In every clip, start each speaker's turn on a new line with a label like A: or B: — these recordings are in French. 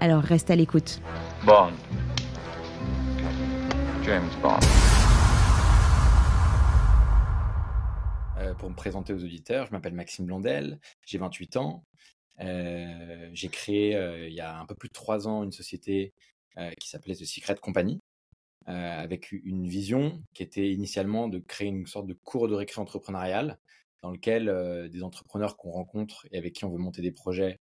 A: Alors reste à l'écoute.
B: Bond. James Bond.
C: Euh, pour me présenter aux auditeurs, je m'appelle Maxime Blondel, j'ai 28 ans. Euh, j'ai créé euh, il y a un peu plus de trois ans une société euh, qui s'appelait The Secret Company, euh, avec une vision qui était initialement de créer une sorte de cours de récré entrepreneurial dans lequel euh, des entrepreneurs qu'on rencontre et avec qui on veut monter des projets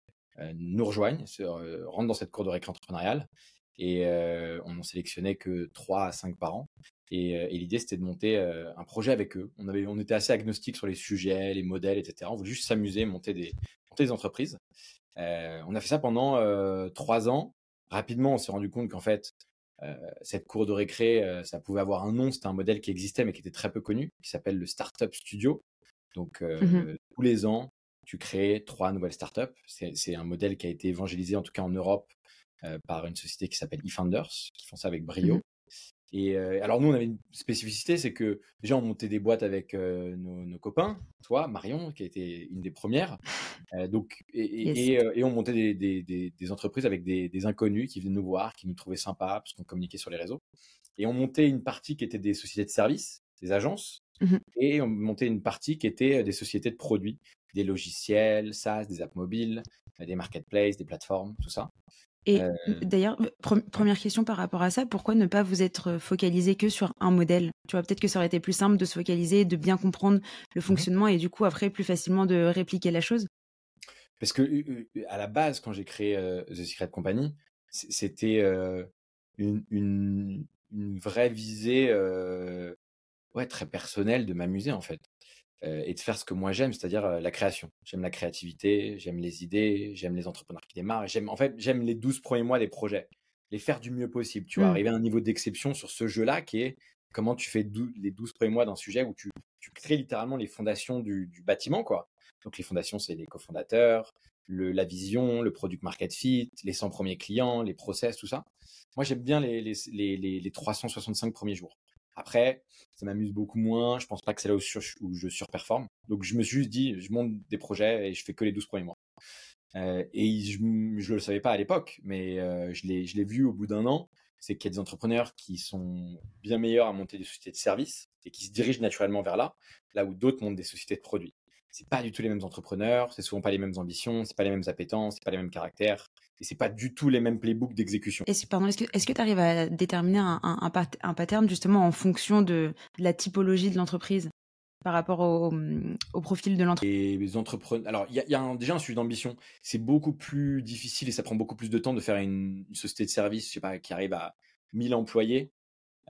C: nous rejoignent, se, euh, rentrent dans cette cour de récré entrepreneurial. Et euh, on n'en sélectionnait que 3 à 5 par an. Et, euh, et l'idée, c'était de monter euh, un projet avec eux. On, avait, on était assez agnostique sur les sujets, les modèles, etc. On voulait juste s'amuser, monter des, monter des entreprises. Euh, on a fait ça pendant euh, 3 ans. Rapidement, on s'est rendu compte qu'en fait, euh, cette cour de récré, euh, ça pouvait avoir un nom. C'était un modèle qui existait, mais qui était très peu connu, qui s'appelle le Startup Studio. Donc, euh,
A: Mhm.
C: tous les ans, tu crées trois nouvelles startups. C'est un modèle qui a été évangélisé, en tout cas en Europe, euh, par une société qui s'appelle eFounders, qui font ça avec brio.
A: Mhm.
C: Et euh, alors nous, on avait une spécificité, c'est que déjà, on montait des boîtes avec euh, nos, nos copains, toi, Marion, qui a été une des premières. Donc, et, et,
A: Yes.
C: et, et on montait des, des, des, des entreprises avec des, inconnus qui venaient nous voir, qui nous trouvaient sympas, parce qu'on communiquait sur les réseaux. Et on montait une partie qui était des sociétés de services, des agences,
A: Mhm.
C: et on montait une partie qui était des sociétés de produits, des logiciels, SaaS, des apps mobiles, euh, des marketplaces, des plateformes, tout ça.
A: Et
C: Euh,
A: d'ailleurs, pre- première question par rapport à ça, pourquoi ne pas vous être focalisé que sur un modèle? Tu vois, peut-être que ça aurait été plus simple de se focaliser, de bien comprendre le fonctionnement et du coup, après, plus facilement de répliquer la chose?
C: Parce que euh, euh, à la base, quand j'ai créé euh, The Secret Company, c'était euh, une, une, une vraie visée euh, ouais, très personnelle de m'amuser en fait. Euh, et de faire ce que moi j'aime, c'est-à-dire euh, la création. J'aime la créativité, j'aime les idées, j'aime les entrepreneurs qui démarrent. J'aime, en fait, j'aime les 12 premiers mois des projets, les faire du mieux possible. Tu vois,
A: Mm.
C: arriver à un niveau d'exception sur ce jeu-là qui est comment tu fais les 12 premiers mois d'un sujet où tu, tu crées littéralement les fondations du, du bâtiment, quoi. Donc les fondations, c'est les cofondateurs, le, la vision, le product market fit, les 100 premiers clients, les process, tout ça. Moi, j'aime bien les, les, les, les, les 365 premiers jours. Après, ça m'amuse beaucoup moins. Je pense pas que c'est là où, sur- où je surperforme. Donc, je me suis juste dit, je monte des projets et je fais que les 12 premiers mois. Euh, et je ne le savais pas à l'époque, mais euh, je l'ai vu au bout d'un an. C'est qu'il y a des entrepreneurs qui sont bien meilleurs à monter des sociétés de services et qui se dirigent naturellement vers là, là où d'autres montent des sociétés de produits. C'est pas du tout les mêmes entrepreneurs, c'est souvent pas les mêmes ambitions, c'est pas les mêmes appétences, c'est pas les mêmes caractères, et c'est pas du tout les mêmes playbooks d'exécution.
A: Est-ce, pardon, est-ce que tu arrives à déterminer un, un, un, pat- un pattern justement en fonction de la typologie de l'entreprise par rapport au, au profil de l'entreprise
C: Et les entrepreneurs. Alors, il y a, il y a un- déjà un sujet d'ambition. C'est beaucoup plus difficile et ça prend beaucoup plus de temps de faire une, une société de service, je sais pas, qui arrive à 1000 employés.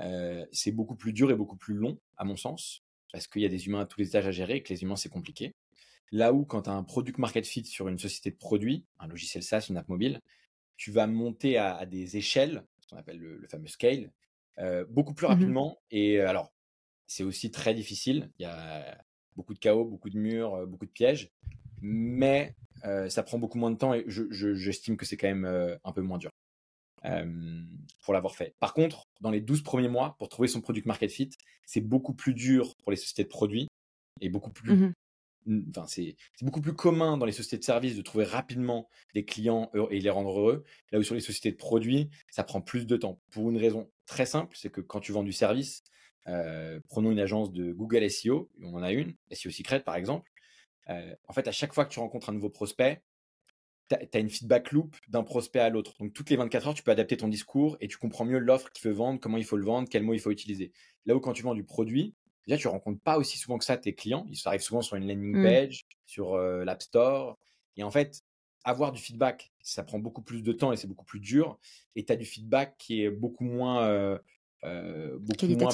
C: Euh, c'est beaucoup plus dur et beaucoup plus long, à mon sens, parce qu'il y a des humains à tous les étages à gérer et que les humains, c'est compliqué. Là où, quand tu as un product market fit sur une société de produits, un logiciel SaaS, une app mobile, tu vas monter à, à des échelles, ce qu'on appelle le, le fameux scale, euh, beaucoup plus
A: Mhm.
C: rapidement. Et euh, alors, c'est aussi très difficile. Il y a beaucoup de chaos, beaucoup de murs, euh, beaucoup de pièges, mais euh, ça prend beaucoup moins de temps et je- je- j'estime que c'est quand même euh, un peu moins dur pour l'avoir fait. Par contre, dans les 12 premiers mois, pour trouver son product market fit, c'est beaucoup plus dur pour les sociétés de produits et beaucoup plus
A: Mhm.
C: C'est beaucoup plus commun dans les sociétés de services de trouver rapidement des clients et les rendre heureux. Là où sur les sociétés de produits, ça prend plus de temps. Pour une raison très simple, c'est que quand tu vends du service, euh, prenons une agence de Google SEO, on en a une, SEO Secret par exemple. euh, en fait, à chaque fois que tu rencontres un nouveau prospect, tu as, une feedback loop d'un prospect à l'autre. Donc, toutes les 24 heures, tu peux adapter ton discours et tu comprends mieux l'offre qu'il veut vendre, comment il faut le vendre, quel mot il faut utiliser. Là où quand tu vends du produit, déjà, tu rencontres pas aussi souvent que ça tes clients. Ils arrivent souvent sur une landing
A: Mm.
C: page, sur euh, l'App Store. Et en fait, avoir du feedback, ça prend beaucoup plus de temps et c'est beaucoup plus dur. Et tu as du feedback qui est beaucoup moins, euh, euh, beaucoup, moins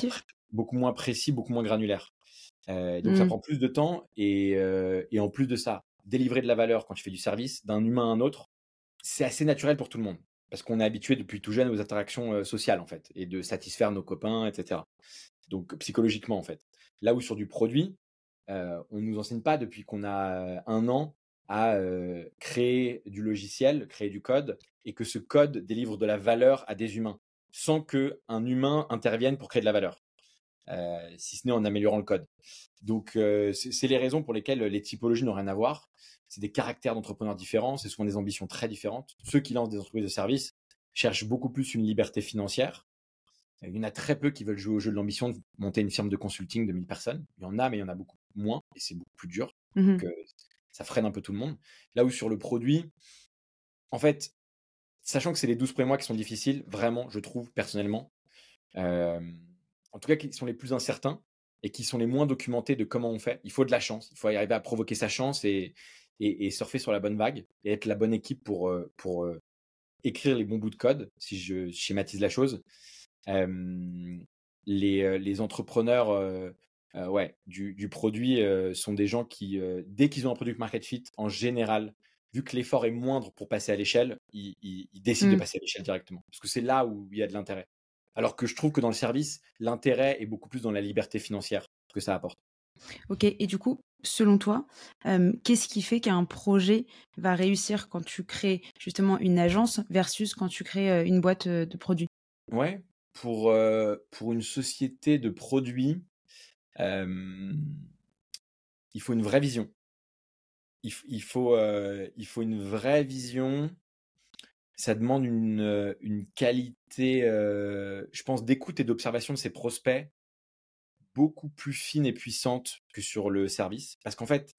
C: beaucoup moins précis, beaucoup moins granulaire. Donc ça
A: Mm.
C: prend plus de temps et, et en plus de ça, délivrer de la valeur quand tu fais du service d'un humain à un autre, c'est assez naturel pour tout le monde. parce qu'on est habitué depuis tout jeune aux interactions sociales, en fait, et de satisfaire nos copains, etc. Donc, psychologiquement, en fait. Là où sur du produit, on ne nous enseigne pas depuis qu'on a un an à créer du logiciel, créer du code, et que ce code délivre de la valeur à des humains, sans qu'un humain intervienne pour créer de la valeur, si ce n'est en améliorant le code. Donc, c'est les raisons pour lesquelles les typologies n'ont rien à voir. C'est des caractères d'entrepreneurs différents, c'est souvent des ambitions très différentes. Ceux qui lancent des entreprises de services cherchent beaucoup plus une liberté financière. Il y en a très peu qui veulent jouer au jeu de l'ambition de monter une firme de consulting de 1000 personnes. Il y en a, mais il y en a beaucoup moins, et c'est beaucoup plus dur. Mmh Donc, ça freine un peu tout le monde. Là où sur le produit, en fait, sachant que c'est les 12 premiers mois qui sont difficiles, vraiment, je trouve personnellement, en tout cas qui sont les plus incertains et qui sont les moins documentés de comment on fait. Il faut de la chance, il faut arriver à provoquer sa chance et, et, surfer sur la bonne vague et être la bonne équipe pour, pour écrire les bons bouts de code, si je schématise la chose. Les, les, entrepreneurs ouais, du, du produit sont des gens qui, dès qu'ils ont un produit market fit, en général, vu que l'effort est moindre pour passer à l'échelle, ils, ils, décident de mmh. passer à l'échelle directement. Parce que c'est là où il y a de l'intérêt. Alors que je trouve que dans le service, l'intérêt est beaucoup plus dans la liberté financière que ça apporte.
A: Ok, et du coup, selon toi, qu'est-ce qui fait qu'un projet va réussir quand tu crées justement une agence versus quand tu crées une boîte de produits?
C: Ouais, pour, pour une société de produits, il faut une vraie vision. Il, faut, il faut une vraie vision ça demande une, une qualité, je pense, d'écoute et d'observation de ses prospects beaucoup plus fine et puissante que sur le service. Parce qu'en fait,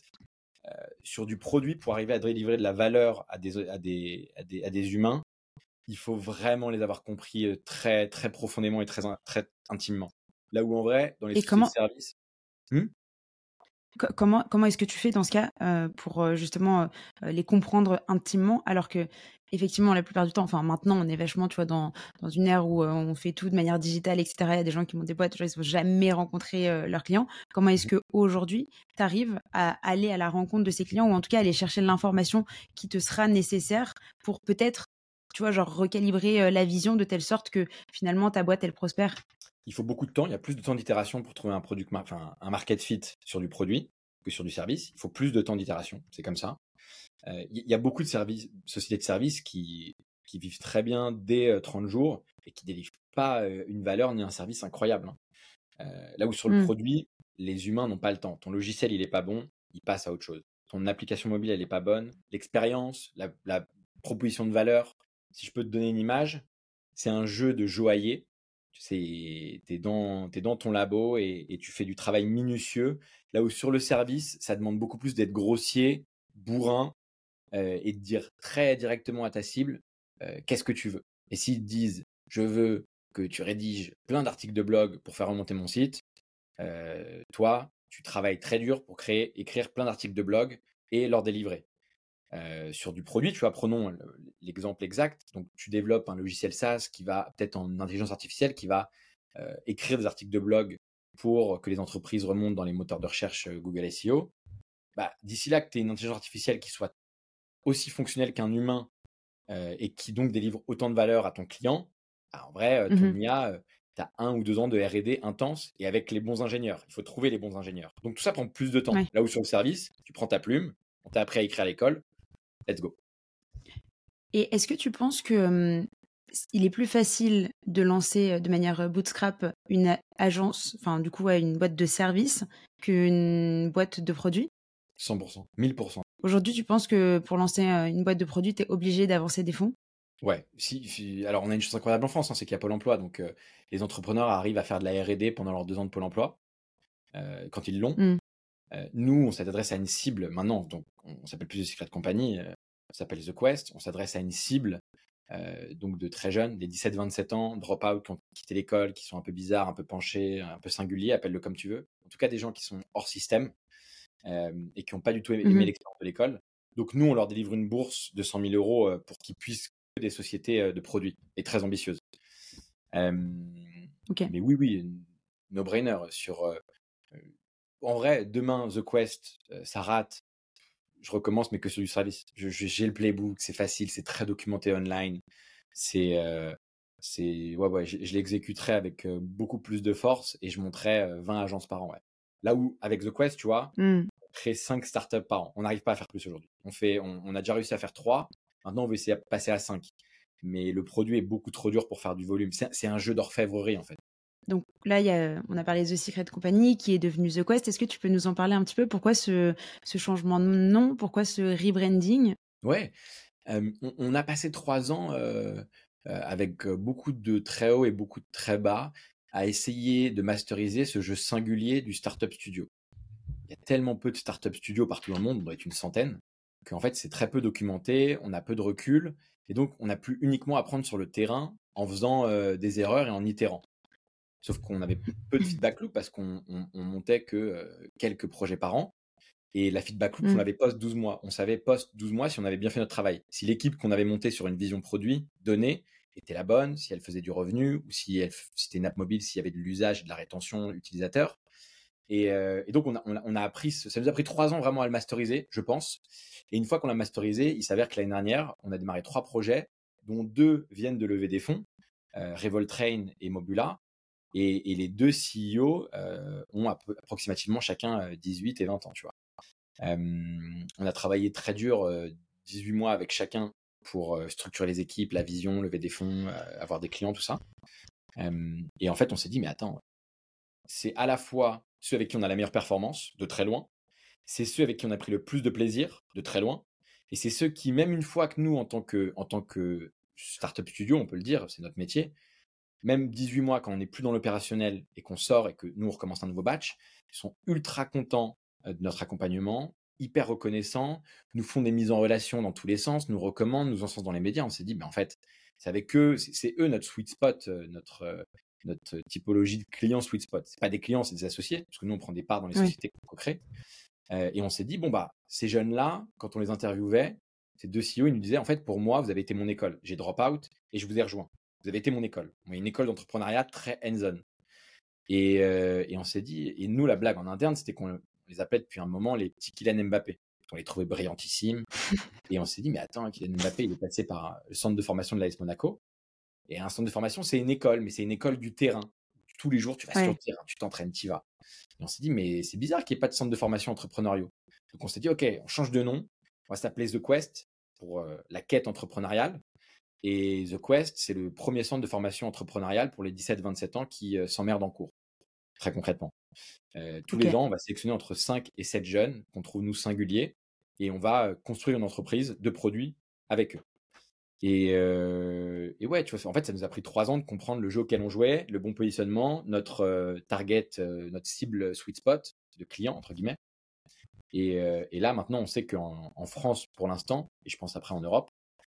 C: sur du produit, pour arriver à délivrer de la valeur à des, à des, à des humains, il faut vraiment les avoir compris très, très profondément et très, très intimement. Là où en vrai, dans les services.
A: Mmh? Comment, comment est-ce que tu fais dans ce cas pour justement les comprendre intimement alors que effectivement, la plupart du temps, enfin maintenant, on est vachement, tu vois, dans, dans une ère où euh, on fait tout de manière digitale, etc. Il y a des gens qui montent des boîtes, ils ne vont jamais rencontrer euh, leurs clients. Comment est-ce mmh. qu'aujourd'hui, tu arrives à aller à la rencontre de ces clients ou en tout cas aller chercher l'information qui te sera nécessaire pour peut-être, tu vois, genre recalibrer euh, la vision de telle sorte que finalement ta boîte, elle prospère
C: Il faut beaucoup de temps, il y a plus de temps d'itération pour trouver un, produit, enfin, un market fit sur du produit que sur du service. Il faut plus de temps d'itération, c'est comme ça. Il y a beaucoup de services, sociétés de services qui, qui vivent très bien dès 30 jours et qui délivrent pas une valeur ni un service incroyable. Hein. là où sur le mmh. produit, les humains n'ont pas le temps. Ton logiciel, il est pas bon, il passe à autre chose. Ton application mobile, elle est pas bonne. L'expérience, la, proposition de valeur, si je peux te donner une image, c'est un jeu de joaillier. Tu es dans, dans ton labo et, tu fais du travail minutieux. Là où sur le service, ça demande beaucoup plus d'être grossier, bourrin et de dire très directement à ta cible qu'est-ce que tu veux. Et s'ils disent je veux que tu rédiges plein d'articles de blog pour faire remonter mon site, toi, tu travailles très dur pour créer, écrire plein d'articles de blog et leur délivrer. Sur du produit, tu vois, prenons l'exemple exact. Donc, tu développes un logiciel SaaS qui va, peut-être en intelligence artificielle, qui va écrire des articles de blog pour que les entreprises remontent dans les moteurs de recherche Google SEO. Bah, d'ici là, que tu aies une intelligence artificielle qui soit aussi fonctionnel qu'un humain et qui donc délivre autant de valeur à ton client, bah, en vrai, ton IA, tu as un ou deux ans de RD intense et avec les bons ingénieurs. Il faut trouver les bons ingénieurs. Donc tout ça prend plus de temps. Là où sur le service, tu prends ta plume, on t'a appris à écrire à l'école, let's go.
A: Et est-ce que tu penses que il est plus facile de lancer de manière bootstrap une agence, enfin du coup une boîte de service qu'une boîte de produits?
C: 100%, 1000%.
A: Aujourd'hui, tu penses que pour lancer euh, une boîte de produits, tu es obligé d'avancer des fonds?
C: Ouais, si, alors on a une chose incroyable en France, hein, c'est qu'il y a Pôle emploi. Donc euh, les entrepreneurs arrivent à faire de la RD pendant leurs deux ans de Pôle emploi, euh, quand ils l'ont. Mmh. nous, on s'adresse à une cible maintenant, donc on s'appelle plus de Secret Company, on s'appelle The Quest, on s'adresse à une cible donc de très jeunes, des 17-27 ans, drop-out, qui ont quitté l'école, qui sont un peu bizarres, un peu penchés, un peu singuliers, appelle-le comme tu veux. En tout cas, des gens qui sont hors système, et qui n'ont pas du tout aimé, mmh l'expérience de l'école. Donc nous, on leur délivre une bourse de 100 000 euros pour qu'ils puissent des sociétés de produits et très ambitieuses. Mais oui, oui, no-brainer sur. en vrai, demain, The Quest, ça rate. Je recommence, mais que sur du service. J'ai le playbook, c'est facile, c'est très documenté online. c'est c'est ouais ouais, je, je l'exécuterais avec beaucoup plus de force et je monterais 20 agences par an. Ouais. Là où avec The Quest, tu vois,
A: Mmh.
C: on crée 5 startups par an. On n'arrive pas à faire plus aujourd'hui. On fait, on, on a déjà réussi à faire 3. Maintenant, on veut essayer de passer à 5. Mais le produit est beaucoup trop dur pour faire du volume. C'est un jeu d'orfèvrerie en fait.
A: Donc là, on a parlé de The Secret Company qui est devenu The Quest. Est-ce que tu peux nous en parler un petit peu? Pourquoi ce, changement de nom? Pourquoi ce rebranding?
C: Ouais, euh, on, a passé trois ans euh, euh, avec beaucoup de très hauts et beaucoup de très bas à essayer de masteriser ce jeu singulier du startup studio. Il y a tellement peu de startup studios partout dans le monde, on doit être une centaine, qu'en fait c'est très peu documenté, on a peu de recul, et donc on a pu uniquement apprendre sur le terrain en faisant euh, des erreurs et en itérant. Sauf qu'on avait peu de feedback loop parce qu'on on, on montait que euh, quelques projets par an. Et la feedback loop, on
A: Mm.
C: l'avait post 12 mois. On savait post 12 mois si on avait bien fait notre travail. Si l'équipe qu'on avait montée sur une vision produit donnée était la bonne, si elle faisait du revenu, ou si, elle, c'était une app mobile, s'il y avait de l'usage et de la rétention utilisateur. Et, euh, et donc, on a, on, a, on a appris, ça nous a pris trois ans vraiment à le masteriser, je pense. Et une fois qu'on l'a masterisé, il s'avère que l'année dernière, on a démarré trois projets, dont deux viennent de lever des fonds, euh, Revoltrain et Mobula. Et, les deux CEO euh, ont appro- approximativement chacun euh, 18 et 20 ans, tu vois. Euh, on a travaillé très dur, euh, 18 mois avec chacun pour euh, structurer les équipes, la vision, lever des fonds, euh, avoir des clients, tout ça. Euh, et en fait, on s'est dit, mais attends, c'est à la fois ceux avec qui on a la meilleure performance, de très loin, c'est ceux avec qui on a pris le plus de plaisir, de très loin, et c'est ceux qui, même une fois que nous, en tant que, en tant que startup studio, on peut le dire, c'est notre métier, même 18 mois quand on n'est plus dans l'opérationnel et qu'on sort et que nous, on recommence un nouveau batch, ils sont ultra contents euh, de notre accompagnement, hyper reconnaissants, nous font des mises en relation dans tous les sens, nous recommandent, nous encensent dans les médias. On s'est dit, mais en fait, c'est avec eux, c'est eux notre sweet spot, euh, notre, euh, notre typologie de client sweet spot. C'est pas des clients, c'est des associés, parce que nous, on prend des parts dans les
A: Oui.
C: sociétés qu'on crée. Euh, et on s'est dit, bon, bah, ces jeunes-là, quand on les interviewait, ces deux CEO, ils nous disaient, en fait, pour moi, vous avez été mon école. J'ai drop out et je vous ai rejoint. Vous avez été mon école. On a une école d'entrepreneuriat très hands-on. Et, euh, et on s'est dit, et nous, la blague en interne, c'était qu'on les appelait depuis un moment les petits Kylian Mbappé. On les trouvait brillantissimes. et on s'est dit, mais attends, Kylian Mbappé, il est passé par le centre de formation de l'AS Monaco. Et un centre de formation, c'est une école, mais c'est une école du terrain. Tous les jours, tu vas
A: Ouais.
C: sur le terrain, tu t'entraînes, tu y vas. Et on s'est dit, mais c'est bizarre qu'il n'y ait pas de centre de formation entrepreneuriaux. Donc on s'est dit, OK, on change de nom. On va s'appeler The Quest pour euh, la quête entrepreneuriale. Et The Quest, c'est le premier centre de formation entrepreneuriale pour les 17-27 ans qui euh, s'emmerdent en cours, très concrètement. Euh, tous les ans, on va sélectionner entre 5 et 7 jeunes qu'on trouve nous singuliers et on va euh, construire une entreprise de produits avec eux. Et, euh, et ouais, tu vois, en fait, ça nous a pris trois ans de comprendre le jeu auquel on jouait, le bon positionnement, notre euh, target, notre cible sweet spot de client, entre guillemets. Et, et là, maintenant, on sait qu'en en France, pour l'instant, et je pense après en Europe,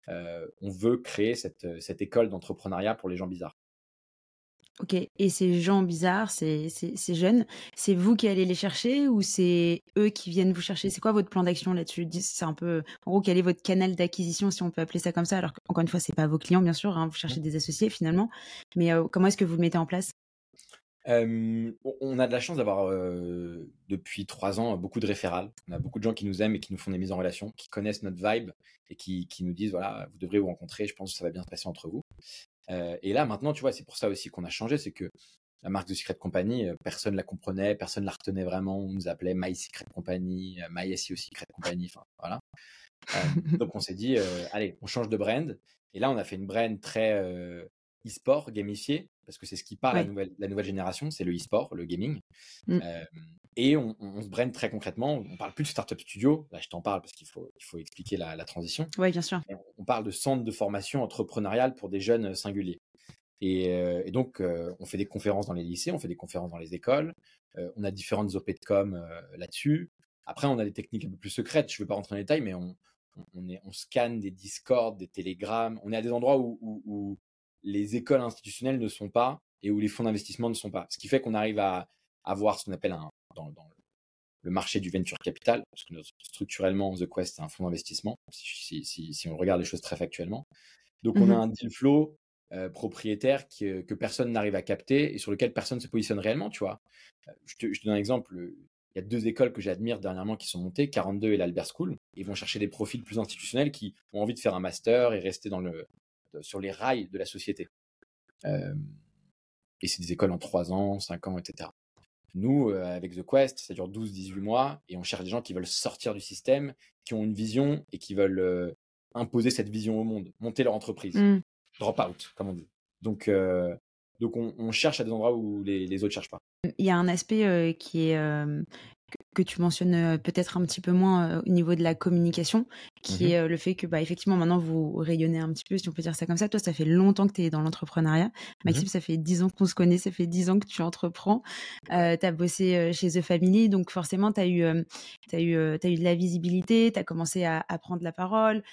C: on veut créer cette, cette école d'entrepreneuriat pour les gens bizarres.
A: Ok. Et ces gens bizarres, ces, ces, ces jeunes, c'est vous qui allez les chercher ou c'est eux qui viennent vous chercher? C'est quoi votre plan d'action là-dessus? C'est un peu, en gros, quel est votre canal d'acquisition, si on peut appeler ça comme ça? Alors encore une fois, c'est pas vos clients, bien sûr. hein, vous cherchez des associés finalement. Mais euh, comment est-ce que vous le mettez en place?
C: Euh, on- a de la chance d'avoir euh, depuis trois ans beaucoup de référals. On a beaucoup de gens qui nous aiment et qui nous font des mises en relation, qui connaissent notre vibe et qui, qui nous disent voilà, vous devrez vous rencontrer, je pense que ça va bien se passer entre vous. Euh, et là maintenant, tu vois, c'est pour ça aussi qu'on a changé, c'est que la marque de Secret Company, personne la comprenait, personne la retenait vraiment. On nous appelait My Secret Company, My SEO Secret Company, enfin voilà. Donc on s'est dit, allez, on change de brand. Et là, on a fait une brand très e-sport, gamifié, parce que c'est ce qui parle à la nouvelle, la nouvelle génération, c'est le e-sport, le gaming.
A: Mm.
C: Euh, et on, on- on se brand très concrètement. On parle plus de startup studio. Là, je t'en parle parce qu'il faut, il faut expliquer la, la transition.
A: Oui, bien sûr.
C: On- On parle de centre de formation entrepreneuriale pour des jeunes euh, singuliers. Et, euh, et donc, euh, on fait des conférences dans les lycées, on fait des conférences dans les écoles. on a différentes OP de com là-dessus. Après, on a des techniques un peu plus secrètes. Je ne vais pas rentrer dans les détails, mais on, on, on est, on scanne des Discord, des Telegram. On est à des endroits où, où- où les écoles institutionnelles ne sont pas et où les fonds d'investissement ne sont pas. Ce qui fait qu'on arrive à avoir ce qu'on appelle un, dans, dans le marché du venture capital, parce que structurellement, The Quest, c'est un fonds d'investissement, si, si- si- si on regarde les choses très factuellement. Donc, on a un deal flow euh, propriétaire qui, euh, que personne n'arrive à capter et sur lequel personne se positionne réellement, tu vois. Euh, Je te, je te donne un exemple. Il y a deux écoles que j'admire dernièrement qui sont montées, 42 et l'Albert School. Ils vont chercher des profils plus institutionnels qui ont envie de faire un master et rester dans le, sur les rails de la société. et c'est des écoles en 3 ans, 5 ans, etc. Nous, avec The Quest, ça dure 12-18 mois et on cherche des gens qui veulent sortir du système, qui ont une vision et qui veulent imposer cette vision au monde, monter leur entreprise.
A: Mmh.
C: Drop out, comme on dit. Donc, donc on, cherche à des endroits où les, les autres ne cherchent pas.
A: Il y a un aspect qui est que tu mentionnes peut-être un petit peu moins au niveau de la communication, qui
C: Mmh
A: est le fait que, bah, effectivement, maintenant, vous rayonnez un petit peu, si on peut dire ça comme ça. Toi, ça fait longtemps que tu es dans l'entrepreneuriat. Maxime, ça fait 10 ans qu'on se connaît, ça fait 10 ans que tu entreprends. tu as bossé chez The Family, donc forcément, tu as, eu, as, eu, as eu de la visibilité, tu as commencé à, à, prendre la parole.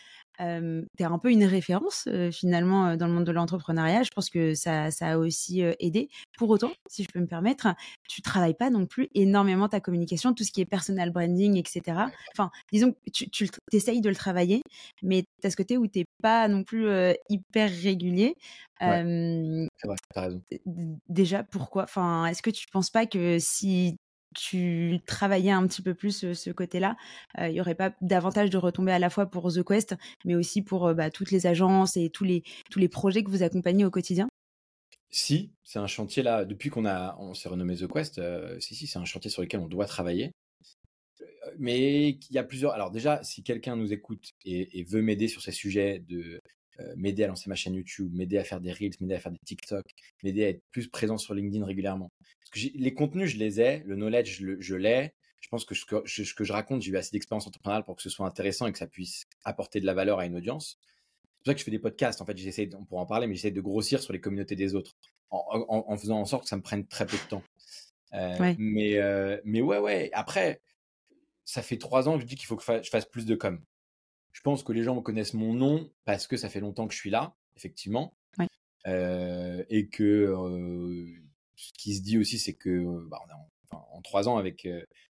A: Tu es un peu une référence finalement dans le monde de l'entrepreneuriat. Je pense que ça, ça a aussi aidé. Pour autant, si je peux me permettre, tu travailles pas non plus énormément ta communication, tout ce qui est personal branding, etc. Enfin, disons que tu, tu essayes de le travailler, mais tu as ce côté où tu n'es pas non plus hyper régulier.
C: Ouais, c'est vrai, as raison.
A: Déjà, pourquoi? Enfin, est-ce que tu ne penses pas que si tu travaillais un petit peu plus ce côté-là, il n'y aurait pas davantage de retombées à la fois pour The Quest, mais aussi pour bah, toutes les agences et tous les, tous les projets que vous accompagnez au quotidien?
C: Si, c'est un chantier là, depuis qu'on on s'est renommé The Quest, si, si, c'est un chantier sur lequel on doit travailler. Mais il y a plusieurs. Alors, déjà, si quelqu'un nous écoute et, veut m'aider sur ces sujets de m'aider à lancer ma chaîne YouTube, m'aider à faire des Reels, m'aider à faire des TikTok, m'aider à être plus présent sur LinkedIn régulièrement. Parce que les contenus, je les ai, le knowledge, je l'ai. Je pense que ce que je, raconte, j'ai eu assez d'expérience entrepreneuriale pour que ce soit intéressant et que ça puisse apporter de la valeur à une audience. C'est pour ça que je fais des podcasts. En fait, j'essaie, on pourra en parler, mais j'essaie de grossir sur les communautés des autres en, faisant en sorte que ça me prenne très peu de temps. Mais, mais ouais, ouais. Après, ça fait trois ans que je dis qu'il faut que je fasse plus de com. Je pense que les gens connaissent mon nom parce que ça fait longtemps que je suis là, effectivement. et que ce qui se dit aussi, c'est que bah, en, trois ans avec,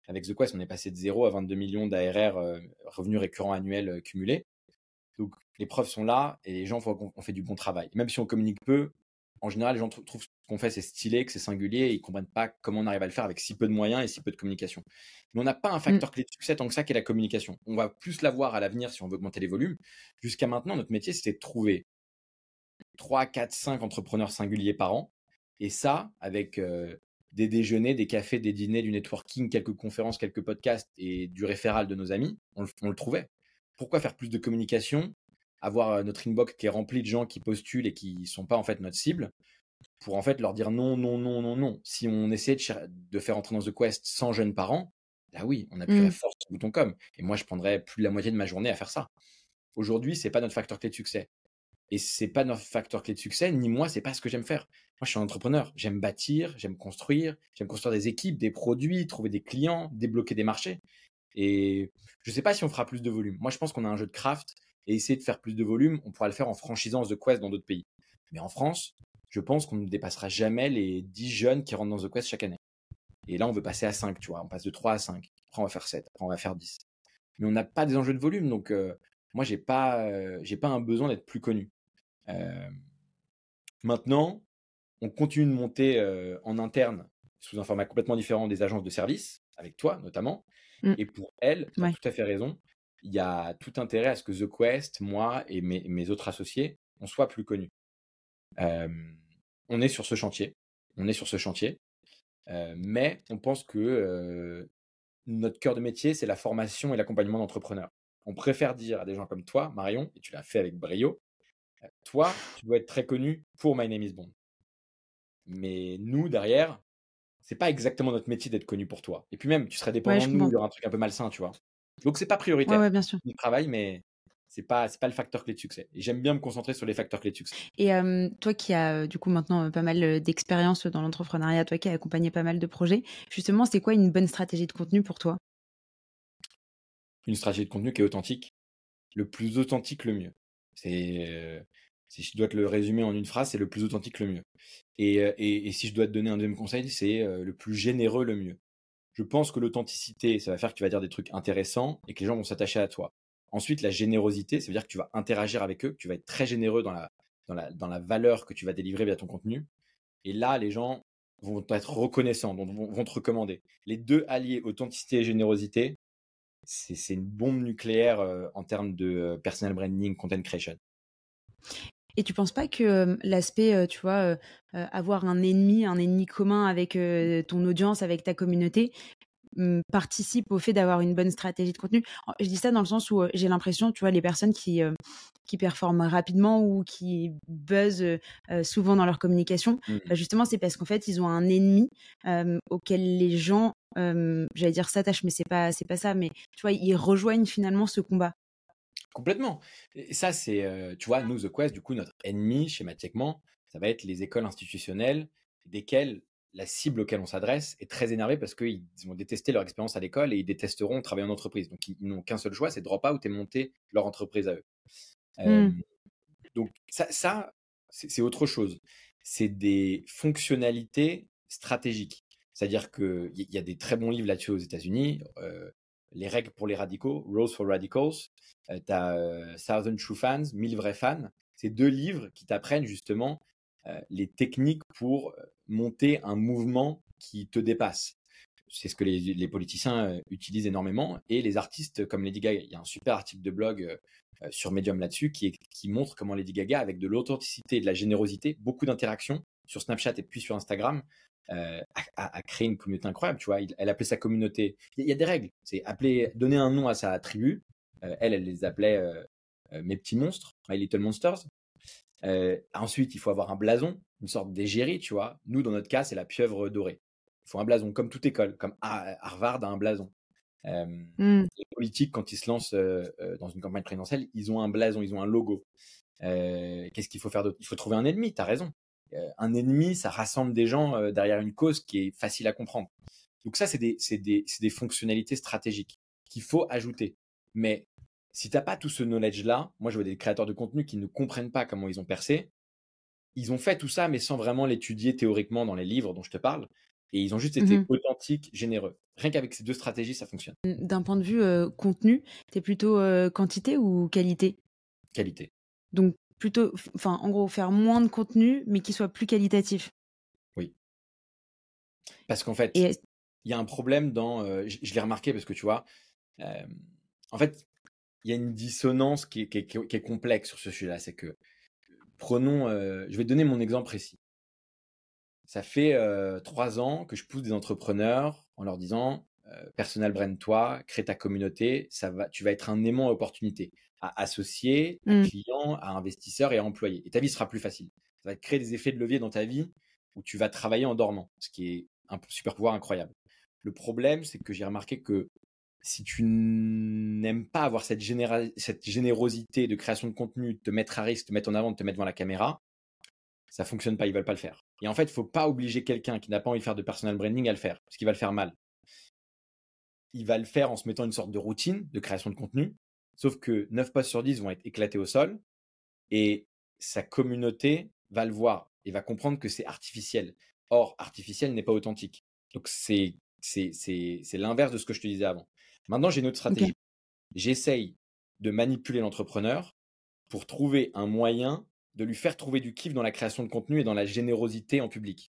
C: avec The Quest, on est passé de 0 à 22 millions d'ARR, revenus récurrents annuels cumulés. Donc les preuves sont là et les gens voient qu'on fait du bon travail. Même si on communique peu, en général, les gens trouvent ce qu'on fait, c'est stylé, que c'est singulier, et ils comprennent pas comment on arrive à le faire avec si peu de moyens et si peu de communication. Mais on n'a pas un mmh. facteur clé de succès tant que ça, qui est la communication. On va plus l'avoir à l'avenir si on veut augmenter les volumes. Jusqu'à maintenant, notre métier, c'était de trouver 3, 4, 5 entrepreneurs singuliers par an. Et ça, avec des déjeuners, des cafés, des dîners, du networking, quelques conférences, quelques podcasts et du référal de nos amis, on le trouvait. Pourquoi faire plus de communication avoir notre inbox qui est rempli de gens qui postulent et qui sont pas en fait notre cible, pour en fait leur dire non, non, non, non, non. Si on essaie de, faire entrer dans The Quest sans jeunes parents, là oui, on appuierait mmh. fort sur le bouton com. Et moi, je prendrais plus de la moitié de ma journée à faire ça. Aujourd'hui, c'est pas notre facteur clé de succès. Et c'est pas notre facteur clé de succès, ni moi, c'est pas ce que j'aime faire. Moi, je suis un entrepreneur. J'aime bâtir, j'aime construire, j'aime construire des équipes, des produits, trouver des clients, débloquer des marchés. Et je sais pas si on fera plus de volume. Moi, je pense qu'on a un jeu de craft et essayer de faire plus de volume, on pourra le faire en franchisant The Quest dans d'autres pays. Mais en France, je pense qu'on ne dépassera jamais les 10 jeunes qui rentrent dans The Quest chaque année. Et là, on veut passer à 5, tu vois. On passe de 3 à 5. Après, on va faire 7. Après, on va faire 10. Mais on n'a pas des enjeux de volume. Donc, euh, moi, j'ai pas, euh, j'ai pas un besoin d'être plus connu. Euh, maintenant, on continue de monter en interne sous un format complètement différent des agences de services, avec toi notamment. Mmh. Et pour elle, tu as tout à fait raison il y a tout intérêt à ce que The Quest, moi et mes, autres associés, on soit plus connus. on est sur ce chantier, on est sur ce chantier, mais on pense que notre cœur de métier, c'est la formation et l'accompagnement d'entrepreneurs. On préfère dire à des gens comme toi, Marion, et tu l'as fait avec brio, toi, tu dois être très connu pour My Name is Bond. Mais nous, derrière, c'est pas exactement notre métier d'être connu pour toi. Et puis même, tu serais dépendant de nous, il y aura un truc un peu malsain, tu vois. Donc c'est pas prioritaire.
A: Ouais, bien sûr.
C: On travaille, mais c'est pas c'est pas le facteur clé de succès. Et j'aime bien me concentrer sur les facteurs clés de succès.
A: Et toi qui as du coup maintenant pas mal d'expérience dans l'entrepreneuriat, toi qui as accompagné pas mal de projets, justement, c'est quoi une bonne stratégie de contenu pour toi?
C: Une stratégie de contenu qui est authentique. Le plus authentique, le mieux. C'est si je dois te le résumer en une phrase, c'est le plus authentique, le mieux. Et, et, et si je dois te donner un deuxième conseil, c'est le plus généreux, le mieux je pense que l'authenticité, ça va faire que tu vas dire des trucs intéressants et que les gens vont s'attacher à toi. Ensuite, la générosité, ça veut dire que tu vas interagir avec eux, que tu vas être très généreux dans la, dans la, dans la valeur que tu vas délivrer via ton contenu. Et là, les gens vont être reconnaissants, vont, te recommander. Les deux alliés, authenticité et générosité, c'est une bombe nucléaire euh, en termes de euh, personal branding, content creation.
A: Et tu penses pas que l'aspect, tu vois, avoir un ennemi, un ennemi commun avec ton audience, avec ta communauté, mmh, participe au fait d'avoir une bonne stratégie de contenu? Je dis ça dans le sens où j'ai l'impression, tu vois, les personnes qui, qui performent rapidement ou qui buzzent souvent dans leur communication,
C: Mmh.
A: bah, justement, c'est parce qu'en fait, ils ont un ennemi auquel les gens, j'allais dire s'attachent, mais c'est pas, c'est pas ça, mais tu vois, ils rejoignent finalement ce combat.
C: Complètement. Et ça, c'est, euh, tu vois, nous, The Quest, du coup, notre ennemi, schématiquement, ça va être les écoles institutionnelles, desquelles la cible auquel on s'adresse est très énervée parce qu'ils vont détester leur expérience à l'école et ils détesteront travailler en entreprise. Donc, ils, ils n'ont qu'un seul choix, c'est drop out et monter leur entreprise à eux. Euh,
A: Mmh.
C: donc, ça, c'est autre chose. C'est des fonctionnalités stratégiques. C'est-à-dire qu'il y, y a des très bons livres là-dessus aux États-Unis. euh, les règles pour les radicaux, Rules for Radicals. Euh, tu as Thousand True Fans, 1000 vrais fans. C'est deux livres qui t'apprennent justement euh, les techniques pour euh, monter un mouvement qui te dépasse. C'est ce que les, politiciens euh, utilisent énormément. Et les artistes comme Lady Gaga, il y a un super article de blog euh, euh, sur Medium là-dessus qui montre comment Lady Gaga, avec de l'authenticité et de la générosité, beaucoup d'interactions sur Snapchat et puis sur Instagram, euh, a, créé une communauté incroyable. Tu vois, Il- elle appelait sa communauté. Il y, a- il y a des règles. C'est appeler, donner un nom à sa tribu. Euh, elle, elle les appelait euh, euh, mes petits monstres, My Little Monsters. Ensuite, il faut avoir un blason, une sorte d'égérie, tu vois. Nous, dans notre cas, c'est la pieuvre dorée. Il faut un blason, comme toute école, comme Har- Harvard a un blason.
A: Mmh.
C: les politiques, quand ils se lancent dans une campagne présidentielle, ils ont un blason, ils ont un logo. Qu'est-ce qu'il faut faire d'autre? Il faut trouver un ennemi, tu as raison. Euh, un ennemi, ça rassemble des gens euh, derrière une cause qui est facile à comprendre. Donc ça, c'est des, des fonctionnalités stratégiques qu'il faut ajouter. Mais si t'as pas tout ce knowledge-là, moi je vois des créateurs de contenu qui ne comprennent pas comment ils ont percé. Ils ont fait tout ça, mais sans vraiment l'étudier théoriquement dans les livres dont je te parle. Et ils ont juste été
A: Mhm.
C: authentiques, généreux. Rien qu'avec ces deux stratégies, ça fonctionne.
A: D'un point de vue euh, contenu, t'es plutôt euh, quantité ou qualité?
C: Qualité.
A: Donc plutôt, enfin, en gros, faire moins de contenu, mais qui soit plus qualitatif.
C: Parce qu'en fait,
A: Et
C: il y a un problème dans. euh, je je l'ai remarqué parce que tu vois, euh, en fait, il y a une dissonance qui est, qui est- qui est- qui est complexe sur ce sujet-là. C'est que, prenons. euh, je vais te donner mon exemple précis. Ça fait trois ans que je pousse des entrepreneurs en leur disant personal brand toi, crée ta communauté, ça va, tu vas être un aimant à opportunité, à associer, à
A: Mm.
C: client, à investisseur et à employé. Et ta vie sera plus facile. Ça va créer des effets de levier dans ta vie où tu vas travailler en dormant, ce qui est un super pouvoir incroyable. Le problème, c'est que j'ai remarqué que si tu n'aimes pas avoir cette, générosité de création de contenu, de te mettre à risque, de te mettre en avant, de te mettre devant la caméra, ça fonctionne pas, ils veulent pas le faire. Et en fait, il faut pas obliger quelqu'un qui n'a pas envie de faire de personal branding à le faire, parce qu'il va le faire mal. Il va le faire en se mettant une sorte de routine de création de contenu, sauf que 9 posts sur 10 vont être éclatés au sol, et sa communauté va le voir et va comprendre que c'est artificiel. Or, artificiel n'est pas authentique. Donc, c'est c'est- c'est- c'est l'inverse de ce que je te disais avant. Maintenant, j'ai une autre stratégie. J'essaye de manipuler l'entrepreneur pour trouver un moyen de lui faire trouver du kiff dans la création de contenu et dans la générosité en public.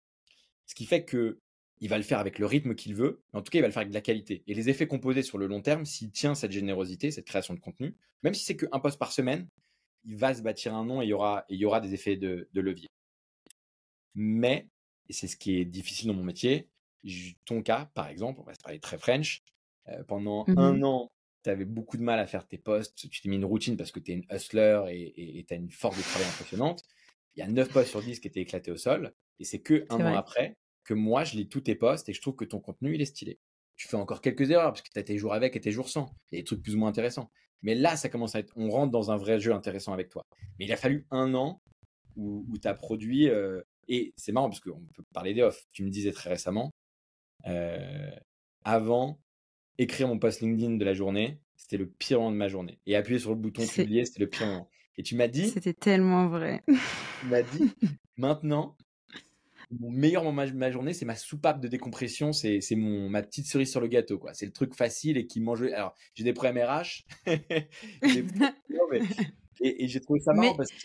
C: Ce qui fait que il va le faire avec le rythme qu'il veut, mais en tout cas, il va le faire avec de la qualité. Et les effets composés sur le long terme, s'il tient cette générosité, cette création de contenu, même si c'est qu'un poste par semaine, il va se bâtir un nom et il y aura, et il y aura des effets de, de levier. Mais, et c'est ce qui est difficile dans mon métier, ton cas, par exemple, on va se parler très French, euh, pendant
A: Mhm.
C: un an, tu avais beaucoup de mal à faire tes posts, tu t'es mis une routine parce que tu es une hustler et tu as une force de travail impressionnante. Il y a 9 posts sur 10 qui étaient éclatés au sol, et c'est que un an
A: vrai.
C: après que moi, je lis tous tes posts et je trouve que ton contenu, il est stylé. Tu fais encore quelques erreurs parce que tu as tes jours avec et tes jours sans. Il y a des trucs plus ou moins intéressants. Mais là, ça commence à être. On rentre dans un vrai jeu intéressant avec toi. Mais il a fallu un an où, où tu as produit. euh, et c'est marrant parce qu'on peut parler des off. Tu me disais très récemment, euh, avant, écrire mon post LinkedIn de la journée, c'était le pire moment de ma journée. Et appuyer sur le bouton publier, c'était le pire moment. Et tu m'as dit,
A: C'était tellement vrai.
C: tu m'as dit, maintenant, mon meilleur moment de ma journée, c'est ma soupape de décompression, c'est mon ma petite cerise sur le gâteau, quoi. C'est le truc facile et qui mange. Alors, j'ai des problèmes RH. J'ai- non, mais- et et j'ai trouvé ça marrant
A: Mais-
C: parce que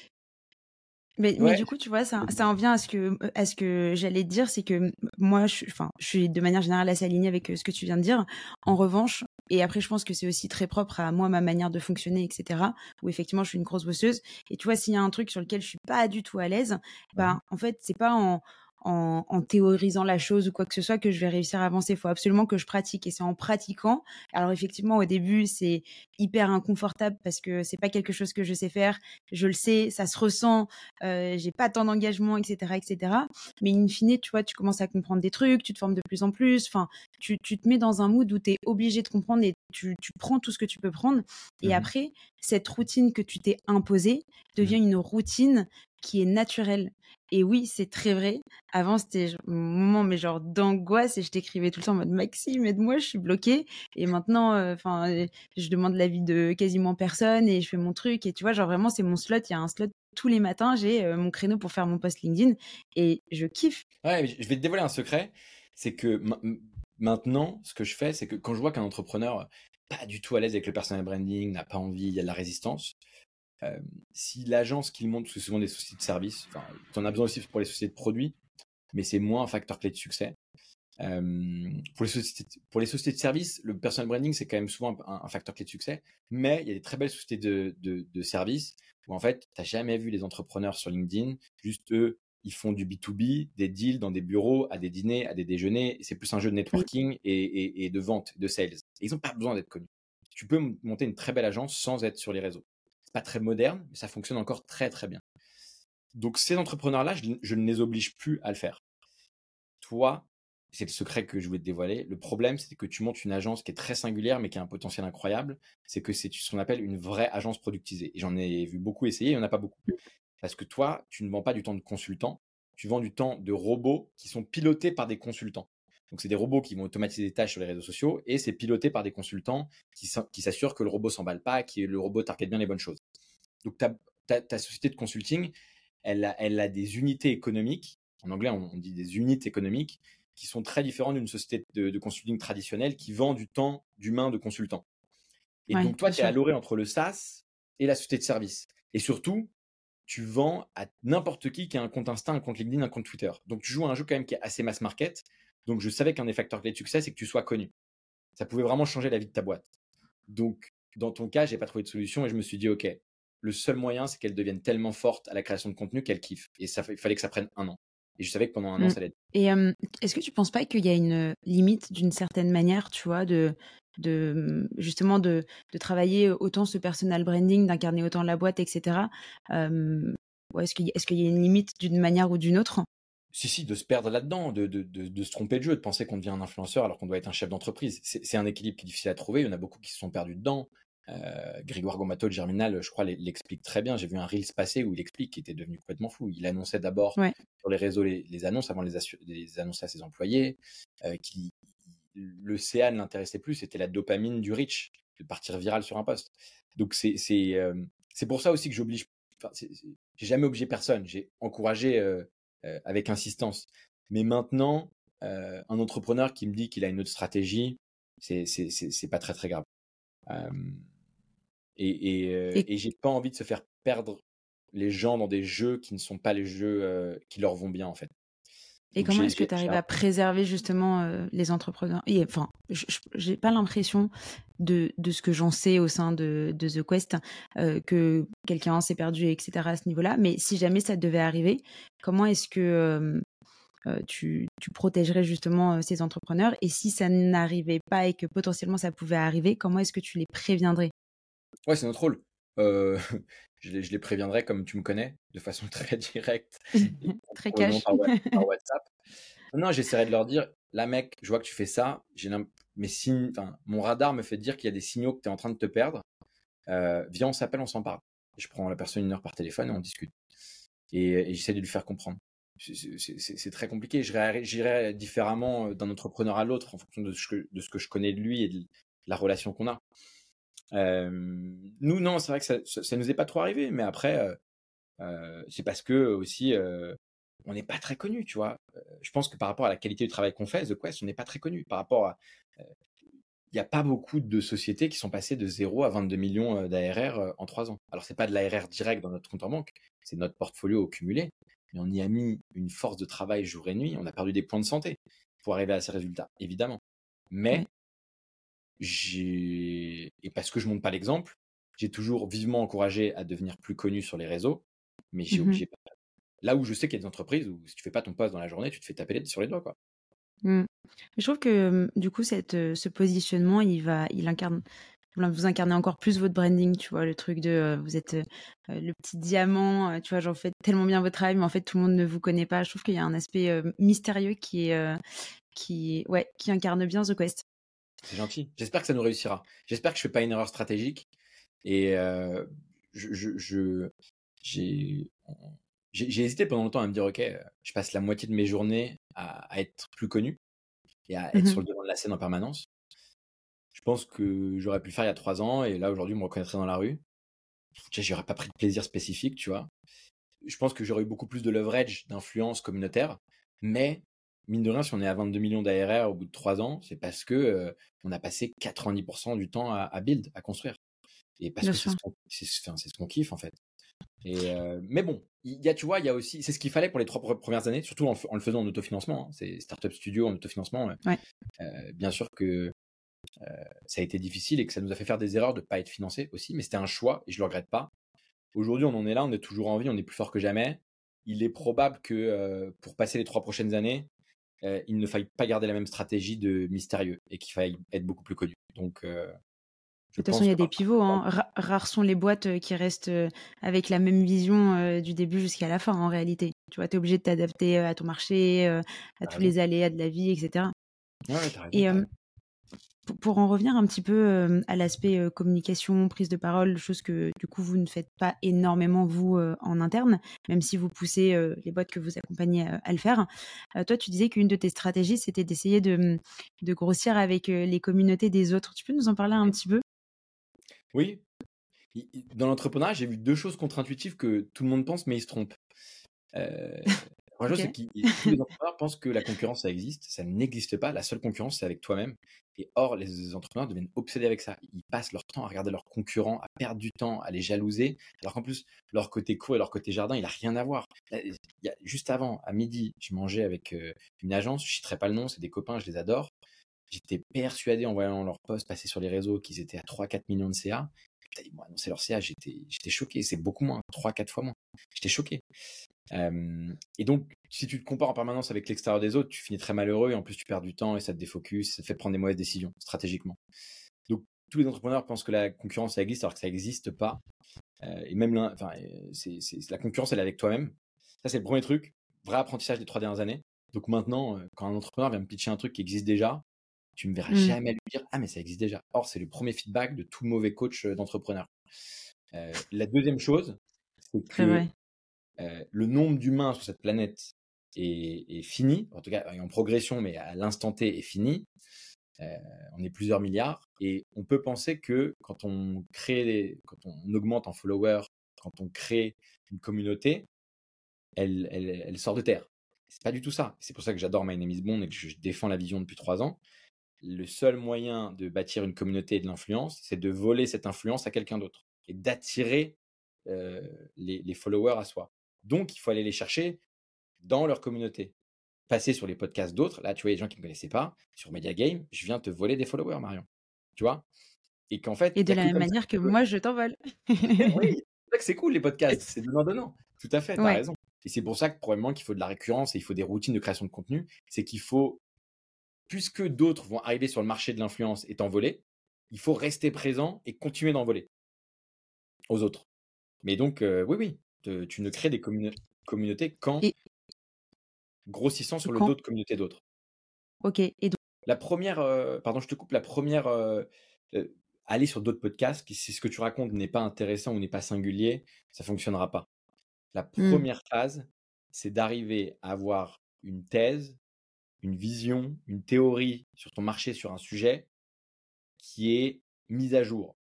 A: Mais, du coup, tu vois, ça, ça en vient à ce que, à ce que j'allais te dire, c'est que moi, je, suis- enfin, je suis de manière générale assez alignée avec euh, ce que tu viens de dire. En revanche, et après, je pense que c'est aussi très propre à moi, ma manière de fonctionner, etc. Où effectivement, je suis une grosse bosseuse. Et tu vois, s'il y a un truc sur lequel je suis pas du tout à l'aise, bah, en fait, c'est pas en, en, en théorisant la chose ou quoi que ce soit que je vais réussir à avancer. Il faut absolument que je pratique. Et c'est en pratiquant. Alors effectivement, au début, c'est hyper inconfortable parce que c'est pas quelque chose que je sais faire. Je le sais, ça se ressent. Euh, j'ai pas tant d'engagement, etc., etc. Mais in fine, tu vois, tu commences à comprendre des trucs, tu te formes de plus en plus. Enfin, tu, tu te mets dans un mood où tu es obligé de comprendre et tu, tu prends tout ce que tu peux prendre. Et
C: Mmh
A: après, cette routine que tu t'es imposée devient une routine qui est naturelle. Et oui, c'est très vrai. Avant, c'était moment, mais genre d'angoisse, et je t'écrivais tout le temps en mode Maxime, aide-moi, je suis bloquée. Et maintenant, enfin, je demande l'avis de quasiment personne et je fais mon truc. Et tu vois, genre vraiment, c'est mon slot. Il y a un slot tous les matins. J'ai euh, mon créneau pour faire mon post LinkedIn et je kiffe.
C: Ouais, je vais te dévoiler un secret. C'est que maintenant, ce que je fais, c'est que quand je vois qu'un entrepreneur pas du tout à l'aise avec le personal branding, n'a pas envie, il y a de la résistance, euh, si l'agence qu'il monte, parce que c'est souvent des sociétés de services, tu en as besoin aussi pour les sociétés de produits, mais c'est moins un facteur clé de succès. Euh, pour, les sociétés, pour les sociétés de services, le personal branding, c'est quand même souvent un, un facteur clé de succès, mais il y a des très belles sociétés de, de, de services où en fait, tu n'as jamais vu les entrepreneurs sur LinkedIn, juste eux, ils font du B2B, des deals dans des bureaux, à des dîners, à des déjeuners. C'est plus un jeu de networking et, et, et de vente, de sales. Et ils n'ont pas besoin d'être connus. Tu peux monter une très belle agence sans être sur les réseaux. Pas très moderne, mais ça fonctionne encore très très bien. Donc ces entrepreneurs-là, je, je ne les oblige plus à le faire. Toi, c'est le secret que je voulais te dévoiler. Le problème, c'est que tu montes une agence qui est très singulière, mais qui a un potentiel incroyable. C'est que c'est ce qu'on appelle une vraie agence productisée. Et j'en ai vu beaucoup essayer, il n'y en a pas beaucoup. Parce que toi, tu ne vends pas du temps de consultant, tu vends du temps de robots qui sont pilotés par des consultants. Donc, c'est des robots qui vont automatiser des tâches sur les réseaux sociaux et c'est piloté par des consultants qui, qui s'assurent que le robot s'emballe pas, que le robot target bien les bonnes choses. Donc, ta, ta, ta société de consulting, elle a, elle a, des unités économiques. En anglais, on, on dit des unités économiques qui sont très différentes d'une société de, de, consulting traditionnelle qui vend du temps d'humain de consultant. Et ouais, donc, toi, tu es à l'orée entre le SaaS et la société de service. Et surtout, tu vends à n'importe qui qui a un compte Insta, un compte LinkedIn, un compte Twitter. Donc, tu joues à un jeu quand même qui est assez mass market. Donc, je savais qu'un des facteurs clés de succès, c'est que tu sois connu. Ça pouvait vraiment changer la vie de ta boîte. Donc, dans ton cas, j'ai pas trouvé de solution et je me suis dit, OK, le seul moyen, c'est qu'elle devienne tellement forte à la création de contenu qu'elle kiffe. Et ça, il fallait que ça prenne un an. Et je savais que pendant un an,
A: Mm.
C: ça allait être.
A: Et euh, est-ce que tu penses pas qu'il y a une limite d'une certaine manière, tu vois, de, de justement de, de travailler autant ce personal branding, d'incarner autant la boîte, etc. Euh, est-ce qu'il y, est qu'il y a une limite d'une manière ou d'une autre?
C: Si, si, de se perdre là-dedans, de, de, de, de, se tromper de jeu, de penser qu'on devient un influenceur alors qu'on doit être un chef d'entreprise. C'est un équilibre qui est difficile à trouver. Il y en a beaucoup qui se sont perdus dedans. Euh, Grégoire Gomato de Germinal, je crois, l'explique très bien. J'ai vu un Reels passer où il explique qu'il était devenu complètement fou. Il annonçait d'abord
A: ouais.
C: sur les réseaux les, les annonces avant de les, les, annoncer à ses employés. Euh, qui, le CA ne l'intéressait plus, c'était la dopamine du reach, de partir viral sur un poste. Donc c'est euh, pour ça aussi que j'oblige. Enfin, j'ai jamais obligé personne. J'ai encouragé euh, avec insistance. Mais maintenant, un entrepreneur qui me dit qu'il a une autre stratégie, c'est pas très très grave. Et, et, euh, et, et j'ai pas envie de se faire perdre les gens dans des jeux qui ne sont pas les jeux euh, qui leur vont bien en fait.
A: Et Donc comment est-ce que tu arrives à préserver justement euh, les entrepreneurs? Et, Enfin, j'ai pas l'impression de, de, ce que j'en sais au sein de, de The Quest euh, que quelqu'un s'est perdu, etc. à ce niveau-là. Mais si jamais ça devait arriver, comment est-ce que euh, tu, tu, protégerais justement ces entrepreneurs? Et si ça n'arrivait pas et que potentiellement ça pouvait arriver, comment est-ce que tu les préviendrais?
C: Ouais, c'est notre rôle. Euh, je, les, je, les, préviendrai comme tu me connais, de façon très directe.
A: très cash.
C: Par, par, WhatsApp. Non, j'essaierai de leur dire, là mec, je vois que tu fais ça, j'ai mes signes, mon radar me fait dire qu'il y a des signaux que tu es en train de te perdre. Euh, viens, on s'appelle, on s'en parle. Je prends la personne une heure par téléphone et on discute. Et, et j'essaie de lui faire comprendre. C'est très compliqué. Réagirais différemment d'un entrepreneur à l'autre en fonction de ce, que, de ce que je connais de lui et de la relation qu'on a. Nous, non, c'est vrai que ça, ça, nous est pas trop arrivé, mais après, c'est parce que aussi, on n'est pas très connu, tu vois? je pense que par rapport à la qualité du travail qu'on fait, The Quest, on n'est pas très connu. Par rapport à, il n'y a pas beaucoup de sociétés qui sont passées de 0 à 22 millions d'ARR en 3 ans. Alors, c'est pas de l'ARR direct dans notre compte en banque, c'est notre portfolio au cumulé, mais on y a mis une force de travail jour et nuit. On a perdu des points de santé pour arriver à ces résultats, évidemment. Mais j'ai et parce que je montre pas l'exemple, j'ai toujours vivement encouragé à devenir plus connu sur les réseaux, mais j'ai
A: Mmh
C: obligé Là où je sais qu'il y a des entreprises où si tu fais pas ton poste dans la journée, tu te fais taper sur les doigts, quoi.
A: Mmh. Je trouve que mmh, du coup, cette, ce positionnement, il va, il incarne, vous incarnez encore plus votre branding, tu vois, le truc de vous êtes le petit diamant, tu vois, vous faites tellement bien votre travail, mais en fait tout le monde ne vous connaît pas. Je trouve qu'il y a un aspect mystérieux qui est, qui, ouais, qui incarne bien The Quest.
C: C'est gentil. J'espère que ça nous réussira. J'espère que je fais pas une erreur stratégique. Et je, j'ai, hésité pendant longtemps à me dire, ok, je passe la moitié de mes journées à, être plus connu et à être
A: Mmh
C: sur le devant de la scène en permanence. Je pense que j'aurais pu le faire il y a trois ans et là aujourd'hui, on me reconnaîtrait dans la rue. J'aurais pas pris de plaisir spécifique, tu vois. Je pense que j'aurais eu beaucoup plus de leverage, d'influence communautaire, mais mine de rien, si on est à 22 millions d'ARR au bout de trois ans, c'est parce que on a passé 90% du temps à, build, à construire. Et parce que c'est ce qu'on kiffe en fait. Et mais bon, il y a, tu vois, il y a aussi, c'est ce qu'il fallait pour les trois premières années, surtout en, le faisant en autofinancement. Hein, c'est Startup Studio en autofinancement. bien sûr que ça a été difficile et que ça nous a fait faire des erreurs de ne pas être financé aussi, mais c'était un choix et je le regrette pas. Aujourd'hui, on en est là, on est toujours en vie, on est plus fort que jamais. Il est probable que pour passer les trois prochaines années, il ne faille pas garder la même stratégie de mystérieux et qu'il faille être beaucoup plus connu. Donc,
A: de toute façon, il y a des pivots. Hein. Rares sont les boîtes qui restent avec la même vision du début jusqu'à la fin, en réalité. Tu vois, tu es obligé de t'adapter à ton marché, à tous les aléas de la vie, etc.
C: Ouais, raison, Et
A: pour en revenir un petit peu à l'aspect communication, prise de parole, chose que du coup vous ne faites pas énormément vous en interne, même si vous poussez les boîtes que vous accompagnez à le faire. toi, tu disais qu'une de tes stratégies, c'était d'essayer de, grossir avec les communautés des autres. Tu peux nous en parler un petit peu?
C: Oui. Dans l'entrepreneuriat, j'ai vu deux choses contre-intuitives que tout le monde pense, mais ils se trompent. Euh, la chose, c'est que tous les entrepreneurs pensent que la concurrence, ça existe. Ça n'existe pas. La seule concurrence, c'est avec toi-même. Et or, les entrepreneurs deviennent obsédés avec ça. Ils passent leur temps à regarder leurs concurrents, à perdre du temps, à les jalouser. Alors qu'en plus, leur côté cours et leur côté jardin, il n'a rien à voir. juste avant, à midi, je mangeais avec euh, une agence. Je ne citerai pas le nom, c'est des copains, je les adore. J'étais persuadé en voyant leur poste passer sur les réseaux qu'ils étaient à 3-4 millions de CA. Putain, ils m'ont annoncé leur CA, j'étais choqué. C'est beaucoup moins, 3-4 fois moins. J'étais choqué. Et donc, si tu te compares en permanence avec l'extérieur des autres, tu finis très malheureux et en plus tu perds du temps et ça te défocus, ça te fait prendre des mauvaises décisions stratégiquement. Donc, tous les entrepreneurs pensent que la concurrence ça existe alors que ça n'existe pas. Euh, et même enfin, c'est, la concurrence, elle est avec toi-même. Ça, c'est le premier truc. Vrai apprentissage des trois dernières années. Donc maintenant, euh, quand un entrepreneur vient me pitcher un truc qui existe déjà, tu me verras mmh. jamais lui dire ah mais ça existe déjà. Or c'est le premier feedback de tout mauvais coach d'entrepreneur. la deuxième chose, c'est que le nombre d'humains sur cette planète est, fini, en tout cas en progression, mais à l'instant T est fini. on est plusieurs milliards et on peut penser que quand on crée, quand on augmente en followers, quand on crée une communauté, elle, sort de terre. C'est pas du tout ça. C'est pour ça que j'adore My Name is Bond et que je défends la vision depuis trois ans le seul moyen de bâtir une communauté et de l'influence, c'est de voler cette influence à quelqu'un d'autre et d'attirer les, followers à soi. Donc, il faut aller les chercher dans leur communauté. Passer sur les podcasts d'autres. Là, tu vois, les gens qui ne me connaissaient pas, sur Media Game, je viens te voler des followers, Marion. Tu vois?
A: Et qu'en fait. Et de la même manière que, moi, je t'envole.
C: oui, c'est cool, les podcasts. C'est donnant-donnant. Tout à fait, tu as raison. Et c'est pour ça que probablement qu'il faut de la récurrence et il faut des routines de création de contenu. C'est qu'il faut puisque d'autres vont arriver sur le marché de l'influence et t'envoler, il faut rester présent et continuer d'envoler aux autres. Mais donc, euh, oui, oui, tu ne crées des communautés qu'en grossissant sur le dos de communautés d'autres.
A: Ok. Et donc...
C: La première, euh, pardon, je te coupe, la première, euh, aller sur d'autres podcasts, si ce que tu racontes n'est pas intéressant ou n'est pas singulier, ça fonctionnera pas. La mmh. première phase, c'est d'arriver à avoir une thèse une vision, une théorie sur ton marché, sur un sujet qui est mise à jour.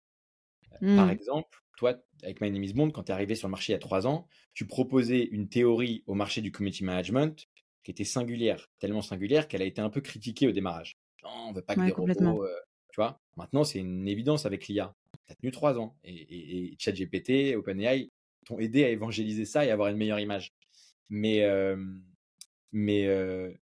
C: Euh, par mmh. exemple, toi, avec My Name is Bond, quand tu es arrivé sur le marché il y a trois ans, tu proposais une théorie au marché du community management qui était singulière, tellement singulière qu'elle a été un peu critiquée au démarrage. Non, on veut pas que des robots, euh, tu vois. Maintenant, c'est une évidence avec l'IA. Tu as tenu trois ans et, et, ChatGPT, OpenAI t'ont aidé à évangéliser ça et à avoir une meilleure image. Mais, euh, mais,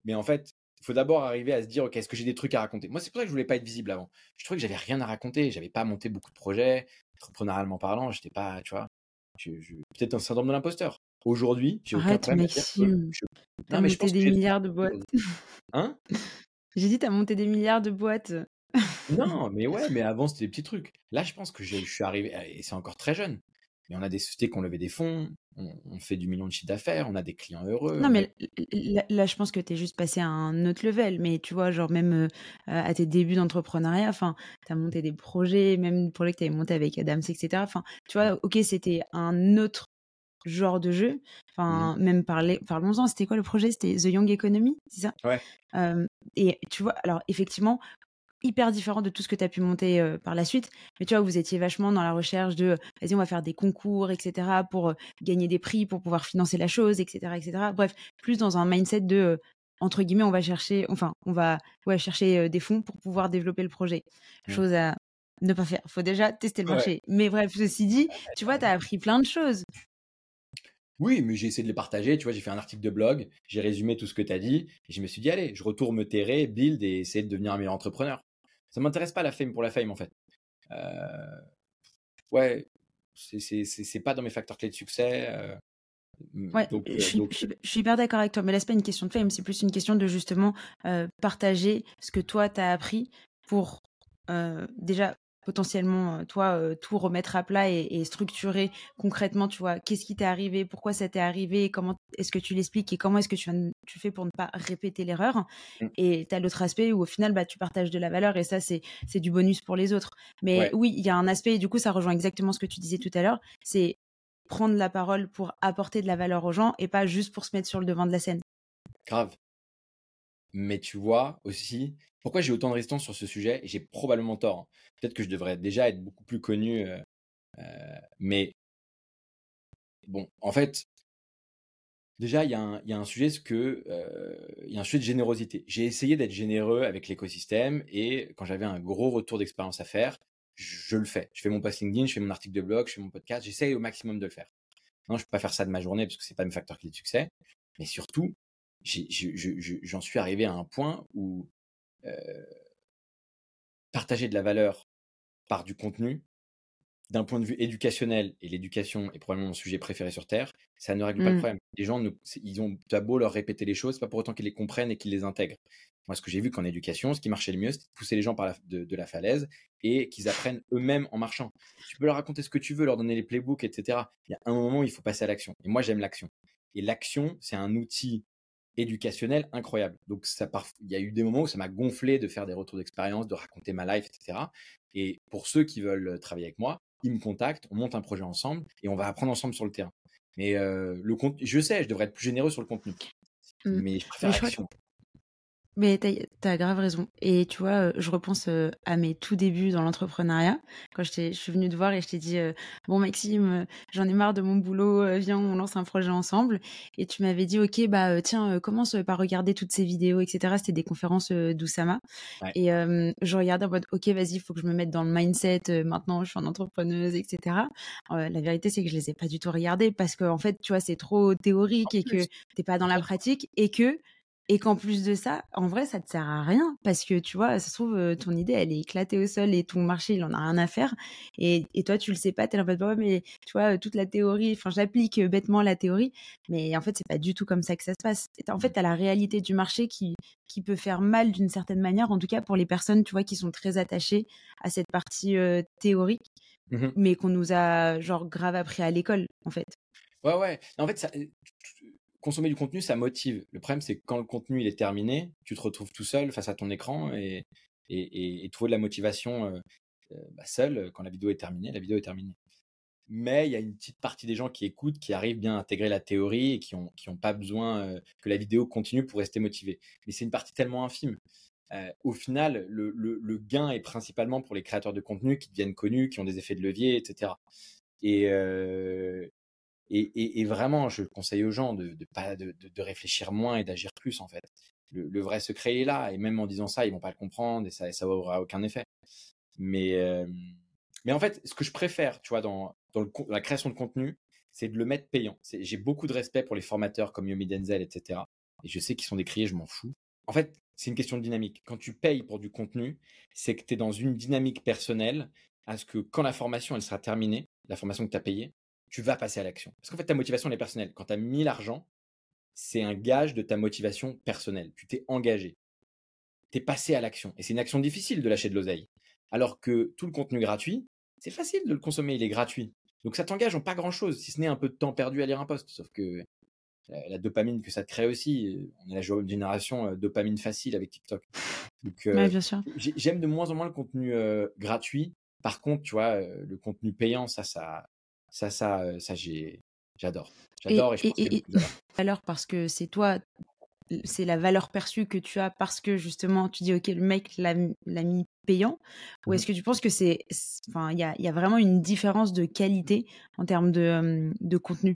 C: mais en fait, Il faut d'abord arriver à se dire, OK, est-ce que j'ai des trucs à raconter? Moi, c'est pour ça que je voulais pas être visible avant. Je trouvais que j'avais rien à raconter. J'avais pas monté beaucoup de projets. Entrepreneurialement parlant, j'étais pas, tu vois, peut-être un syndrome de l'imposteur. Aujourd'hui, j'ai aucun problème à dire que
A: Maxime.
C: je...
A: T'as
C: Non, mais je pense
A: des milliards de boîtes.
C: Hein?
A: J'ai dit, t'as monté des milliards de boîtes.
C: Non, mais ouais, mais avant, c'était des petits trucs. Là, je pense que je suis arrivé, et c'est encore très jeune, mais on a des sociétés qui ont levé des fonds, on, on fait du million de chiffre d'affaires, on a des clients heureux.
A: Non, mais là, là, je pense que t'es juste passé à un autre level. Mais tu vois, genre, même euh, à tes débuts d'entrepreneuriat, enfin, t'as monté des projets, même pour les que t'avais monté avec Adams, etc. Enfin, tu vois, ok, c'était un autre genre de jeu. Enfin, même parler, parlons-en, c'était quoi le projet? C'était The Young Economy, c'est ça?
C: Ouais.
A: Euh, et tu vois, alors effectivement, hyper différent de tout ce que tu as pu monter euh, par la suite. Mais tu vois, vous étiez vachement dans la recherche de, euh, vas-y, on va faire des concours, etc., pour euh, gagner des prix, pour pouvoir financer la chose, etc., etc. Bref, plus dans un mindset de, euh, entre guillemets, on va chercher, enfin, on va ouais, chercher des fonds pour pouvoir développer le projet.
C: Mm.
A: Chose à ne pas faire. faut déjà tester le
C: Ouais.
A: marché. Mais bref, ceci dit, tu vois, tu as appris plein de choses.
C: Oui, mais j'ai essayé de les partager. Tu vois, j'ai fait un article de blog, j'ai résumé tout ce que tu as dit, et je me suis dit, allez, je retourne me terrer, build et essayer de devenir un meilleur entrepreneur. Ça m'intéresse pas la fame pour la fame, en fait. Euh, Ouais, c'est- pas dans mes facteurs clés de succès. euh,
A: Ouais,
C: donc,
A: je
C: euh, donc,
A: je suis- je suis hyper d'accord avec toi, mais là, c'est pas une question de fame, c'est plus une question de justement euh, partager ce que toi, t'as appris pour déjà potentiellement, euh, toi, euh, tout remettre à plat et, et structurer concrètement, tu vois, qu'est-ce qui t'est arrivé, pourquoi ça t'est arrivé, comment est-ce que tu l'expliques et comment est-ce que tu, tu fais pour ne pas répéter l'erreur.
C: Mm.
A: Et t'as l'autre aspect où au final, bah, tu partages de la valeur et ça, c'est c'est du bonus pour les autres. Mais
C: Ouais.
A: oui, il y a un aspect, et du coup, ça rejoint exactement ce que tu disais tout à l'heure, c'est prendre la parole pour apporter de la valeur aux gens et pas juste pour se mettre sur le devant de la scène.
C: grave. Mais tu vois aussi, pourquoi j'ai autant de résistance sur ce sujet? Et j'ai probablement tort. hein. Peut-être que je devrais déjà être beaucoup plus connu. euh, euh, mais bon, en fait, déjà, il y, a un- sujet, c'est que euh, il y a un sujet de générosité. J'ai essayé d'être généreux avec l'écosystème et quand j'avais un gros retour d'expérience à faire, je, le fais. Je fais mon post LinkedIn, je fais mon article de blog, je fais mon podcast. J'essaye au maximum de le faire. Non, je peux pas faire ça de ma journée parce que c'est pas mes facteurs clés de succès. Mais surtout, j'en suis arrivé à un point où euh, partager de la valeur par du contenu, d'un point de vue éducationnel, et l'éducation est probablement mon sujet préféré sur Terre, ça ne règle pas le
A: Mm.
C: problème. Les gens, ils ont t'as beau leur répéter les choses, pas pour autant qu'ils les comprennent et qu'ils les intègrent. Moi, ce que j'ai vu qu'en éducation, ce qui marchait le mieux, c'était de pousser les gens par la, de, de la falaise et qu'ils apprennent eux-mêmes en marchant. Tu peux leur raconter ce que tu veux, leur donner les playbooks, etc. Il y a un moment où il faut passer à l'action. Et moi, j'aime l'action. Et l'action, c'est un outil éducationnel incroyable. Donc, ça, il y a eu des moments où ça m'a gonflé de faire des retours d'expérience, de raconter ma life, etc. Et pour ceux qui veulent travailler avec moi, ils me contactent, on monte un projet ensemble et on va apprendre ensemble sur le terrain. Mais euh, le compte, je sais, je devrais être plus généreux sur le contenu.
A: Mm.
C: Mais je préfère l'action.
A: Mais t'as as grave raison. Et tu vois, euh, je repense euh, à mes tout débuts dans l'entrepreneuriat, quand je, suis venue te voir et je t'ai dit euh, Bon, Maxime, j'en ai marre de mon boulot, viens, on lance un projet ensemble. Et tu m'avais dit Ok, bah tiens, commence par regarder toutes ces vidéos, etc. C'était des conférences d'Oussama.
C: Ouais.
A: Et euh, je regardais en mode Ok, vas-y, il faut que je me mette dans le mindset. maintenant, je suis en entrepreneuse, etc. Euh, la vérité, c'est que je les ai pas du tout regardées parce que, en fait, tu vois, c'est trop théorique et que t'es pas dans la pratique et que et qu'en plus de ça, en vrai, ça te sert à rien parce que tu vois, ça se trouve, euh, ton idée, elle est éclatée au sol et ton marché, il en a rien à faire. Et, et toi, tu le sais pas, t'es là, en mode, ouais, mais tu vois, toute la théorie, enfin, j'applique euh, bêtement la théorie, mais en fait, c'est pas du tout comme ça que ça se passe. En fait, t'as la réalité du marché qui, qui peut faire mal d'une certaine manière, en tout cas pour les personnes, tu vois, qui sont très attachées à cette partie euh, théorique,
C: Mhm.
A: mais qu'on nous a, genre, grave appris à l'école, en fait.
C: Ouais, ouais. En fait, ça, consommer du contenu, ça motive. Le problème, c'est que quand le contenu il est terminé, tu te retrouves tout seul face à ton écran et, et, et, trouver de la motivation euh, euh, bah, seul quand la vidéo est terminée. La vidéo est terminée. Mais il y a une petite partie des gens qui écoutent, qui arrivent bien à intégrer la théorie et qui n'ont qui pas besoin euh, que la vidéo continue pour rester motivés. Mais c'est une partie tellement infime. Euh, au final, le, le, gain est principalement pour les créateurs de contenu qui deviennent connus, qui ont des effets de levier, etc. Et, euh, et, vraiment, je conseille aux gens de, pas, de, de, réfléchir moins et d'agir plus, en fait. Le, vrai secret est là, et même en disant ça, ils vont pas le comprendre et ça, ça aucun effet. Mais, mais en fait, ce que je préfère, tu vois, dans, dans le, la création de contenu, c'est de le mettre payant. J'ai beaucoup de respect pour les formateurs comme Yomi Denzel, etc. Et je sais qu'ils sont décriés, je m'en fous. En fait, c'est une question de dynamique. Quand tu payes pour du contenu, c'est que tu es dans une dynamique personnelle à ce que quand la formation elle sera terminée, la formation que tu as payée, tu vas passer à l'action. Parce qu'en fait, ta motivation elle est personnelle. Quand tu as mis l'argent, c'est un gage de ta motivation personnelle. Tu t'es engagé. Tu es passé à l'action. Et c'est une action difficile de lâcher de l'oseille. Alors que tout le contenu gratuit, c'est facile de le consommer, il est gratuit. Donc ça t'engage en pas grand-chose, si ce n'est un peu de temps perdu à lire un post. Sauf que la, dopamine que ça te crée aussi, on est la génération dopamine facile avec TikTok.
A: Donc, bien sûr.
C: J'aime de moins en moins le contenu gratuit. Par contre, tu vois, le contenu payant, ça, ça, ça, ça, ça, j'ai, j'adore. J'adore et, je pense et,
A: alors parce que c'est toi, c'est la valeur perçue que tu as parce que justement tu dis ok le mec l'a mis payant ou est-ce mmh. que tu penses que c'est enfin il y a, y a, vraiment une différence de qualité en termes de, de contenu?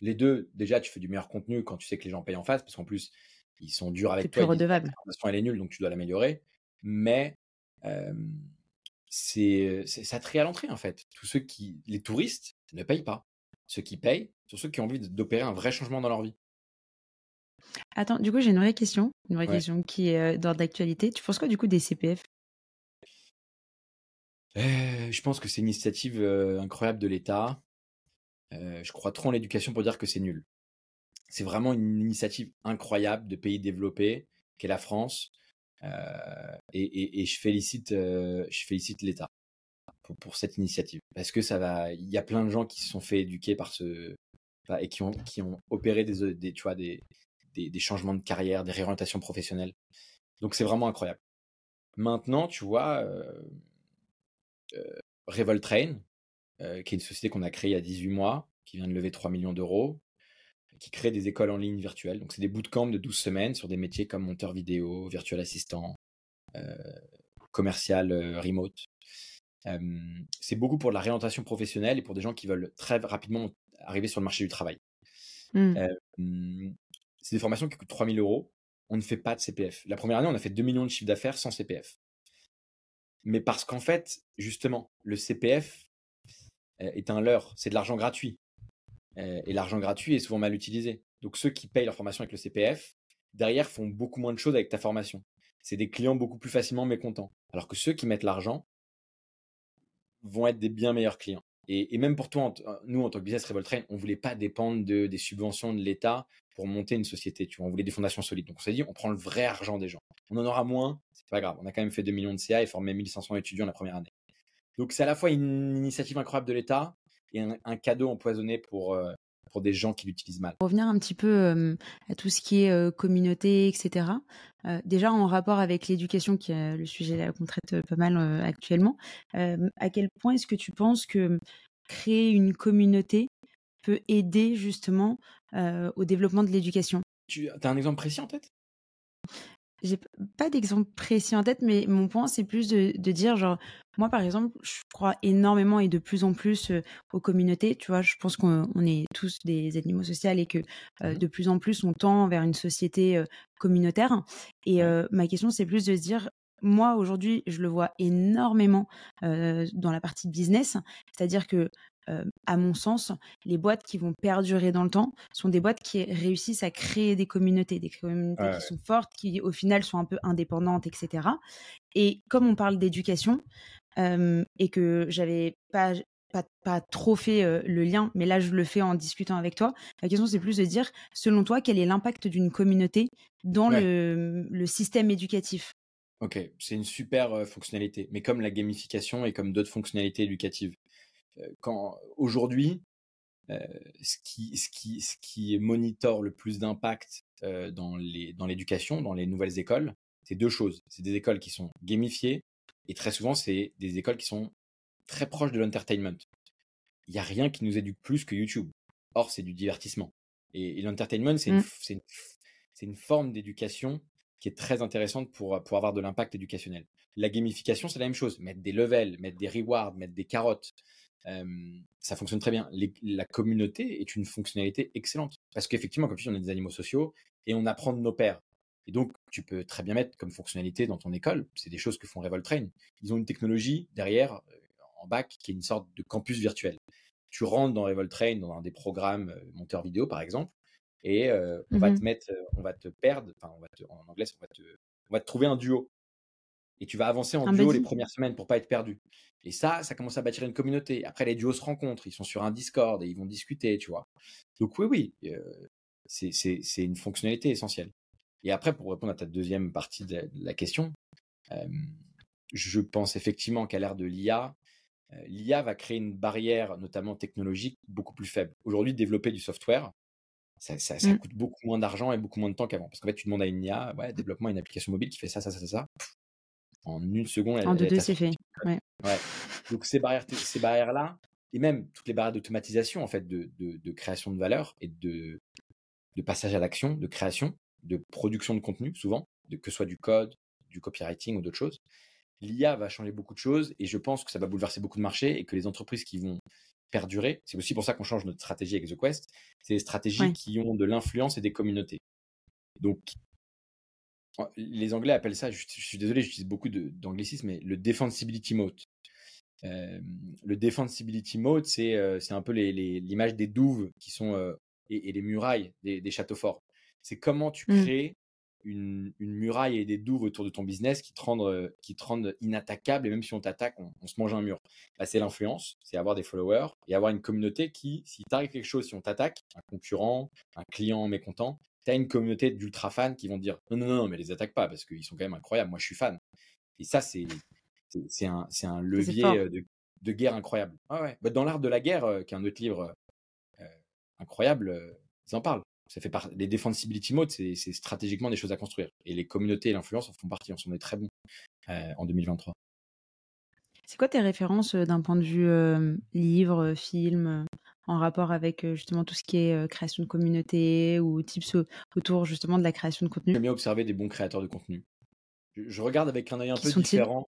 C: Les deux déjà tu fais du meilleur contenu quand tu sais que les gens payent en face parce qu'en plus ils sont durs avec
A: toi plus redevable.
C: elle est nulle donc tu dois l'améliorer. Mais c'est ça trie à l'entrée en fait. Tous ceux qui les touristes ne payent pas ceux qui payent sont ceux qui ont envie d'opérer un vrai changement dans leur vie
A: Attends, du coup, j'ai une vraie question, une vraie question qui est euh, d'ordre d'actualité. Tu penses quoi du coup des CPF
C: euh, Je pense que c'est une initiative euh, incroyable de l'État. je crois trop en l'éducation pour dire que c'est nul. C'est vraiment une initiative incroyable de pays développés qu'est la France. Et, je félicite, je félicite l'État pour, cette initiative parce que ça va. Il y a plein de gens qui se sont fait éduquer par ce et qui ont qui ont opéré des, des tu vois des des, changements de carrière, des réorientations professionnelles. Donc c'est vraiment incroyable. Maintenant, tu vois, euh, euh, Revolt Train, euh, qui est une société qu'on a créée il y a 18 mois, qui vient de lever 3 millions d'euros, qui crée des écoles en ligne virtuelles. Donc c'est des bootcamps de 12 semaines sur des métiers comme monteur vidéo, virtual assistant, commercial remote. C'est beaucoup pour la réorientation professionnelle et pour des gens qui veulent très rapidement arriver sur le marché du travail. Mmh. C'est des formations qui coûtent 3000 euros. On ne fait pas de CPF. La première année, on a fait 2 millions de chiffre d'affaires sans CPF. Mais parce qu'en fait, justement, le CPF euh, est un leurre. C'est de l'argent gratuit. Euh, et l'argent gratuit est souvent mal utilisé. Donc ceux qui payent leur formation avec le CPF, derrière, font beaucoup moins de choses avec ta formation. C'est des clients beaucoup plus facilement mécontents. Alors que ceux qui mettent l'argent vont être des bien meilleurs clients. Et, même pour toi, nous, en tant que business Revoltrain, on voulait pas dépendre de, des subventions de l'État pour monter une société. Tu vois, on voulait des fondations solides. Donc on s'est dit, on prend le vrai argent des gens. On en aura moins, c'est pas grave. On a quand même fait 2 millions de CA et formé 1500 étudiants la première année. Donc c'est à la fois une initiative incroyable de l'État et un, cadeau empoisonné pour, euh, pour des gens qui l'utilisent mal.
A: Pour revenir un petit peu à tout ce qui est communauté, etc. déjà en rapport avec l'éducation, qui est le sujet qu'on traite pas mal actuellement, à quel point est-ce que tu penses que créer une communauté peut aider justement au développement de l'éducation?
C: Tu as un exemple précis en tête?
A: J'ai pas d'exemple précis en tête, mais mon point, c'est plus de, dire, genre, moi, par exemple, je crois énormément et de plus en plus aux communautés. Tu vois, je pense qu'on est tous des animaux sociaux et que mmh de plus en plus, on tend vers une société communautaire. Et ma question, c'est plus de se dire, moi, aujourd'hui, je le vois énormément dans la partie business. C'est-à-dire que à mon sens, les boîtes qui vont perdurer dans le temps sont des boîtes qui réussissent à créer des communautés, des communautés qui sont fortes, qui au final sont un peu indépendantes, etc. Et comme on parle d'éducation et que j'avais pas pas, trop fait le lien, mais là je le fais en discutant avec toi. La question c'est plus de dire, selon toi, quel est l'impact d'une communauté dans le, système éducatif?
C: Ok, c'est une super fonctionnalité, mais comme la gamification et comme d'autres fonctionnalités éducatives. Euh, quand aujourd'hui, euh, ce qui, ce, qui, ce qui monitore le plus d'impact euh, dans l'éducation, dans, les nouvelles écoles, c'est deux choses. C'est des écoles qui sont gamifiées et très souvent, c'est des écoles qui sont très proches de l'entertainment. Il n'y a rien qui nous éduque plus que YouTube. Or, c'est du divertissement. Et, l'entertainment, c'est une, mmh. une, forme d'éducation qui est très intéressante pour, pour avoir de l'impact éducationnel. La gamification, c'est la même chose. Mettre des levels, mettre des rewards, mettre des carottes, ça fonctionne très bien. la communauté est une fonctionnalité excellente. Parce qu'effectivement, comme tu dis, on est des animaux sociaux et on apprend de nos pairs. Et donc, tu peux très bien mettre comme fonctionnalité dans ton école, c'est des choses que font Revolt Train. Ils ont une technologie derrière, euh, en bac, qui est une sorte de campus virtuel. Tu rentres dans Revolt Train, dans un des programmes euh, monteur vidéo, par exemple, et euh, on va te mmh mettre, on va te perdre, enfin, on va te, en anglais, on va te On va te trouver un duo. Et tu vas avancer en
A: Un
C: duo
A: buddy.
C: les premières semaines pour pas être perdu. Et ça, ça commence à bâtir une communauté. Après, les duos se rencontrent, ils sont sur un Discord et ils vont discuter, tu vois. Donc oui, oui, euh, c'est une fonctionnalité essentielle. Et après, pour répondre à ta deuxième partie de la, de la question, euh, je pense effectivement qu'à l'ère de l'IA, euh, l'IA va créer une barrière, notamment technologique, beaucoup plus faible. Aujourd'hui, développer du software, ça, ça- ça
A: Mm.
C: coûte beaucoup moins d'argent et beaucoup moins de temps qu'avant. Parce qu'en fait, tu demandes à une IA, ouais, développe-moi une application mobile qui fait ça, ça, ça, ça, ça. Pff, En une seconde, elle,
A: En deux c'est fait. Ouais.
C: Ouais. Donc ces barrières, ces barrières-là, et même toutes les barrières d'automatisation en fait de, de, de création de valeur et de, de passage à l'action, de création, de production de contenu souvent, de, que ce soit du code, du copywriting ou d'autres choses. L'IA va changer beaucoup de choses et je pense que ça va bouleverser beaucoup de marchés et que les entreprises qui vont perdurer, c'est aussi pour ça qu'on change notre stratégie avec The Quest, c'est des stratégies
A: Ouais.
C: qui ont de l'influence et des communautés. Donc les Anglais appellent ça, je, je suis désolé, j'utilise beaucoup d'anglicisme, mais le defensibility mode. Euh, le defensibility mode, c'est euh, un peu l'image des douves qui sont euh, et, et les murailles des, des châteaux forts. C'est comment tu
A: Mm.
C: crées une, une muraille et des douves autour de ton business qui te rendent, euh, qui te rendent inattaquable et même si on t'attaque, on, on se mange un mur. Bah, c'est l'influence, c'est avoir des followers et avoir une communauté qui, si t'arrive quelque chose, si on t'attaque, un concurrent, un client mécontent, tu as une communauté d'ultra fans qui vont dire non, non, non, mais les attaque pas parce qu'ils sont quand même incroyables. Moi, je suis fan. Et ça, c'est un, un levier euh, de, de guerre incroyable. Ouais. Bah, dans l'art de la guerre, euh, qui est un autre livre euh, incroyable, euh, ils en parlent. Ça fait par... Les defensibility modes, c'est stratégiquement des choses à construire. Et les communautés et l'influence en font partie. On s'en est très bon en 2023.
A: C'est quoi tes références d'un point de vue livre, film, en rapport avec euh, justement tout ce qui est euh, création de communauté ou tips au- autour justement de la création de contenu
C: J'aime bien observer des bons créateurs de contenu. Je, regarde avec un œil un
A: Qui
C: peu différent.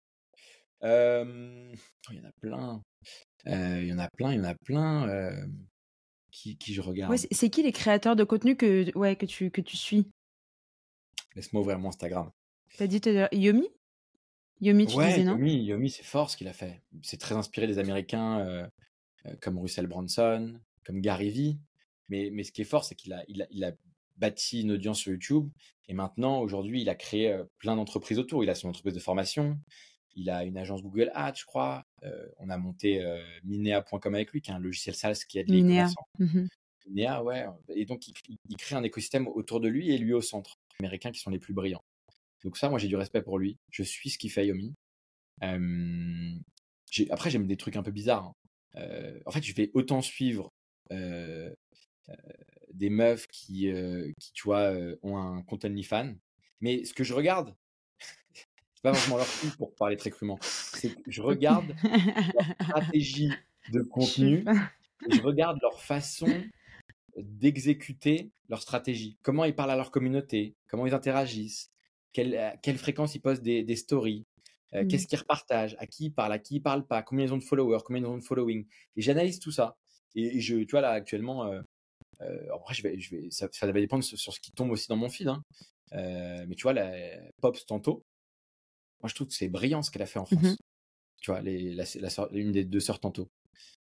C: Euh, oh, Il y en a plein. Euh, Il y en a plein, il y en a plein. euh, qui, qui je regarde
A: Ouais, c'est qui les créateurs de contenu que, ouais, que, tu, que tu suis?
C: Laisse-moi ouvrir mon Instagram.
A: T'as dit Yomi? Yomi, tu
C: ouais,
A: disais non?
C: Yomi, Yomi, c'est fort ce qu'il a fait. C'est très inspiré des Américains euh, euh, comme Russell Brunson, comme Gary Vee. Mais, mais ce qui est fort, c'est qu'il a, il a, il a bâti une audience sur YouTube. Et maintenant, aujourd'hui, il a créé euh, plein d'entreprises autour. Il a son entreprise de formation. Il a une agence Google Ads, je crois. Euh, on a monté euh, Minea.com avec lui, qui est un logiciel SaaS qui aide les
A: Minea.
C: commerçants.
A: Mhm.
C: Minea, ouais. Et donc, il, il crée un écosystème autour de lui et lui au centre. Les Américains qui sont les plus brillants. Donc ça, moi, j'ai du respect pour lui. Je suis ce qu'il fait, Yomi. Euh, j'ai- après, j'aime des trucs un peu bizarres. hein. Euh, en fait, je vais autant suivre euh, euh, des meufs qui, qui tu vois, ont un compte OnlyFans. Mais ce que je regarde, c'est pas forcément leur truc pour parler très crûment. C'est que je regarde leur stratégie de contenu je regarde leur façon d'exécuter leur stratégie. Comment ils parlent à leur communauté, comment ils interagissent, quelle, à quelle fréquence ils postent des, des stories, euh,
A: Mm.
C: qu'est-ce qu'ils repartagent, à qui ils parlent, à qui ils parlent pas, combien ils ont de followers, combien ils ont de following? Et j'analyse tout ça. Et, et je, tu vois, là, actuellement, euh, euh, après, je vais, je vais, ça, ça va dépendre sur, sur ce qui tombe aussi dans mon feed. hein. Mais tu vois, la Pops Tanto, moi, je trouve que c'est brillant ce qu'elle a fait en France.
A: Mhm.
C: Tu vois, les, la, la sœur- une des deux sœurs Tanto.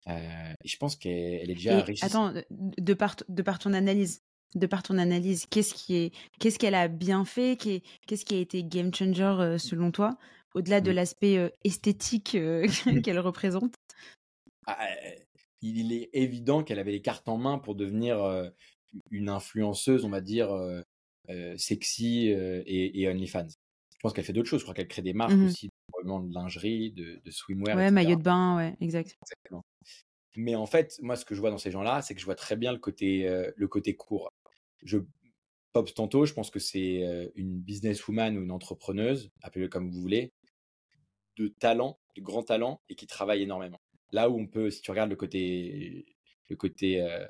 C: Euh, et je pense qu'elle elle est déjà riche.
A: attends, de- par, de par ton analyse, de par ton analyse, qu'est-ce qui est, qu'est-ce qu'elle a bien fait, qu'est- qu'est-ce qui a été game changer selon toi, au-delà de
C: Mm.
A: l'aspect esthétique euh,
C: Mm.
A: qu'elle représente
C: Ah, euh, il est évident qu'elle avait les cartes en main pour devenir une influenceuse, on va dire, sexy et, et OnlyFans. Je pense qu'elle fait d'autres choses. Je crois qu'elle crée des marques
A: Mhm.
C: aussi, probablement de lingerie, de, de swimwear.
A: Ouais,
C: etc.
A: maillot de bain, ouais, exact.
C: Exactement. Mais en fait, moi, ce que je vois dans ces gens-là, c'est que je vois très bien le côté, euh, le côté court. Je Pops Tanto, je pense que c'est euh, une businesswoman ou une entrepreneuse, appelez-le comme vous voulez, de talent, de grand talent et qui travaille énormément. Là où on peut, si tu regardes le côté, le côté, euh,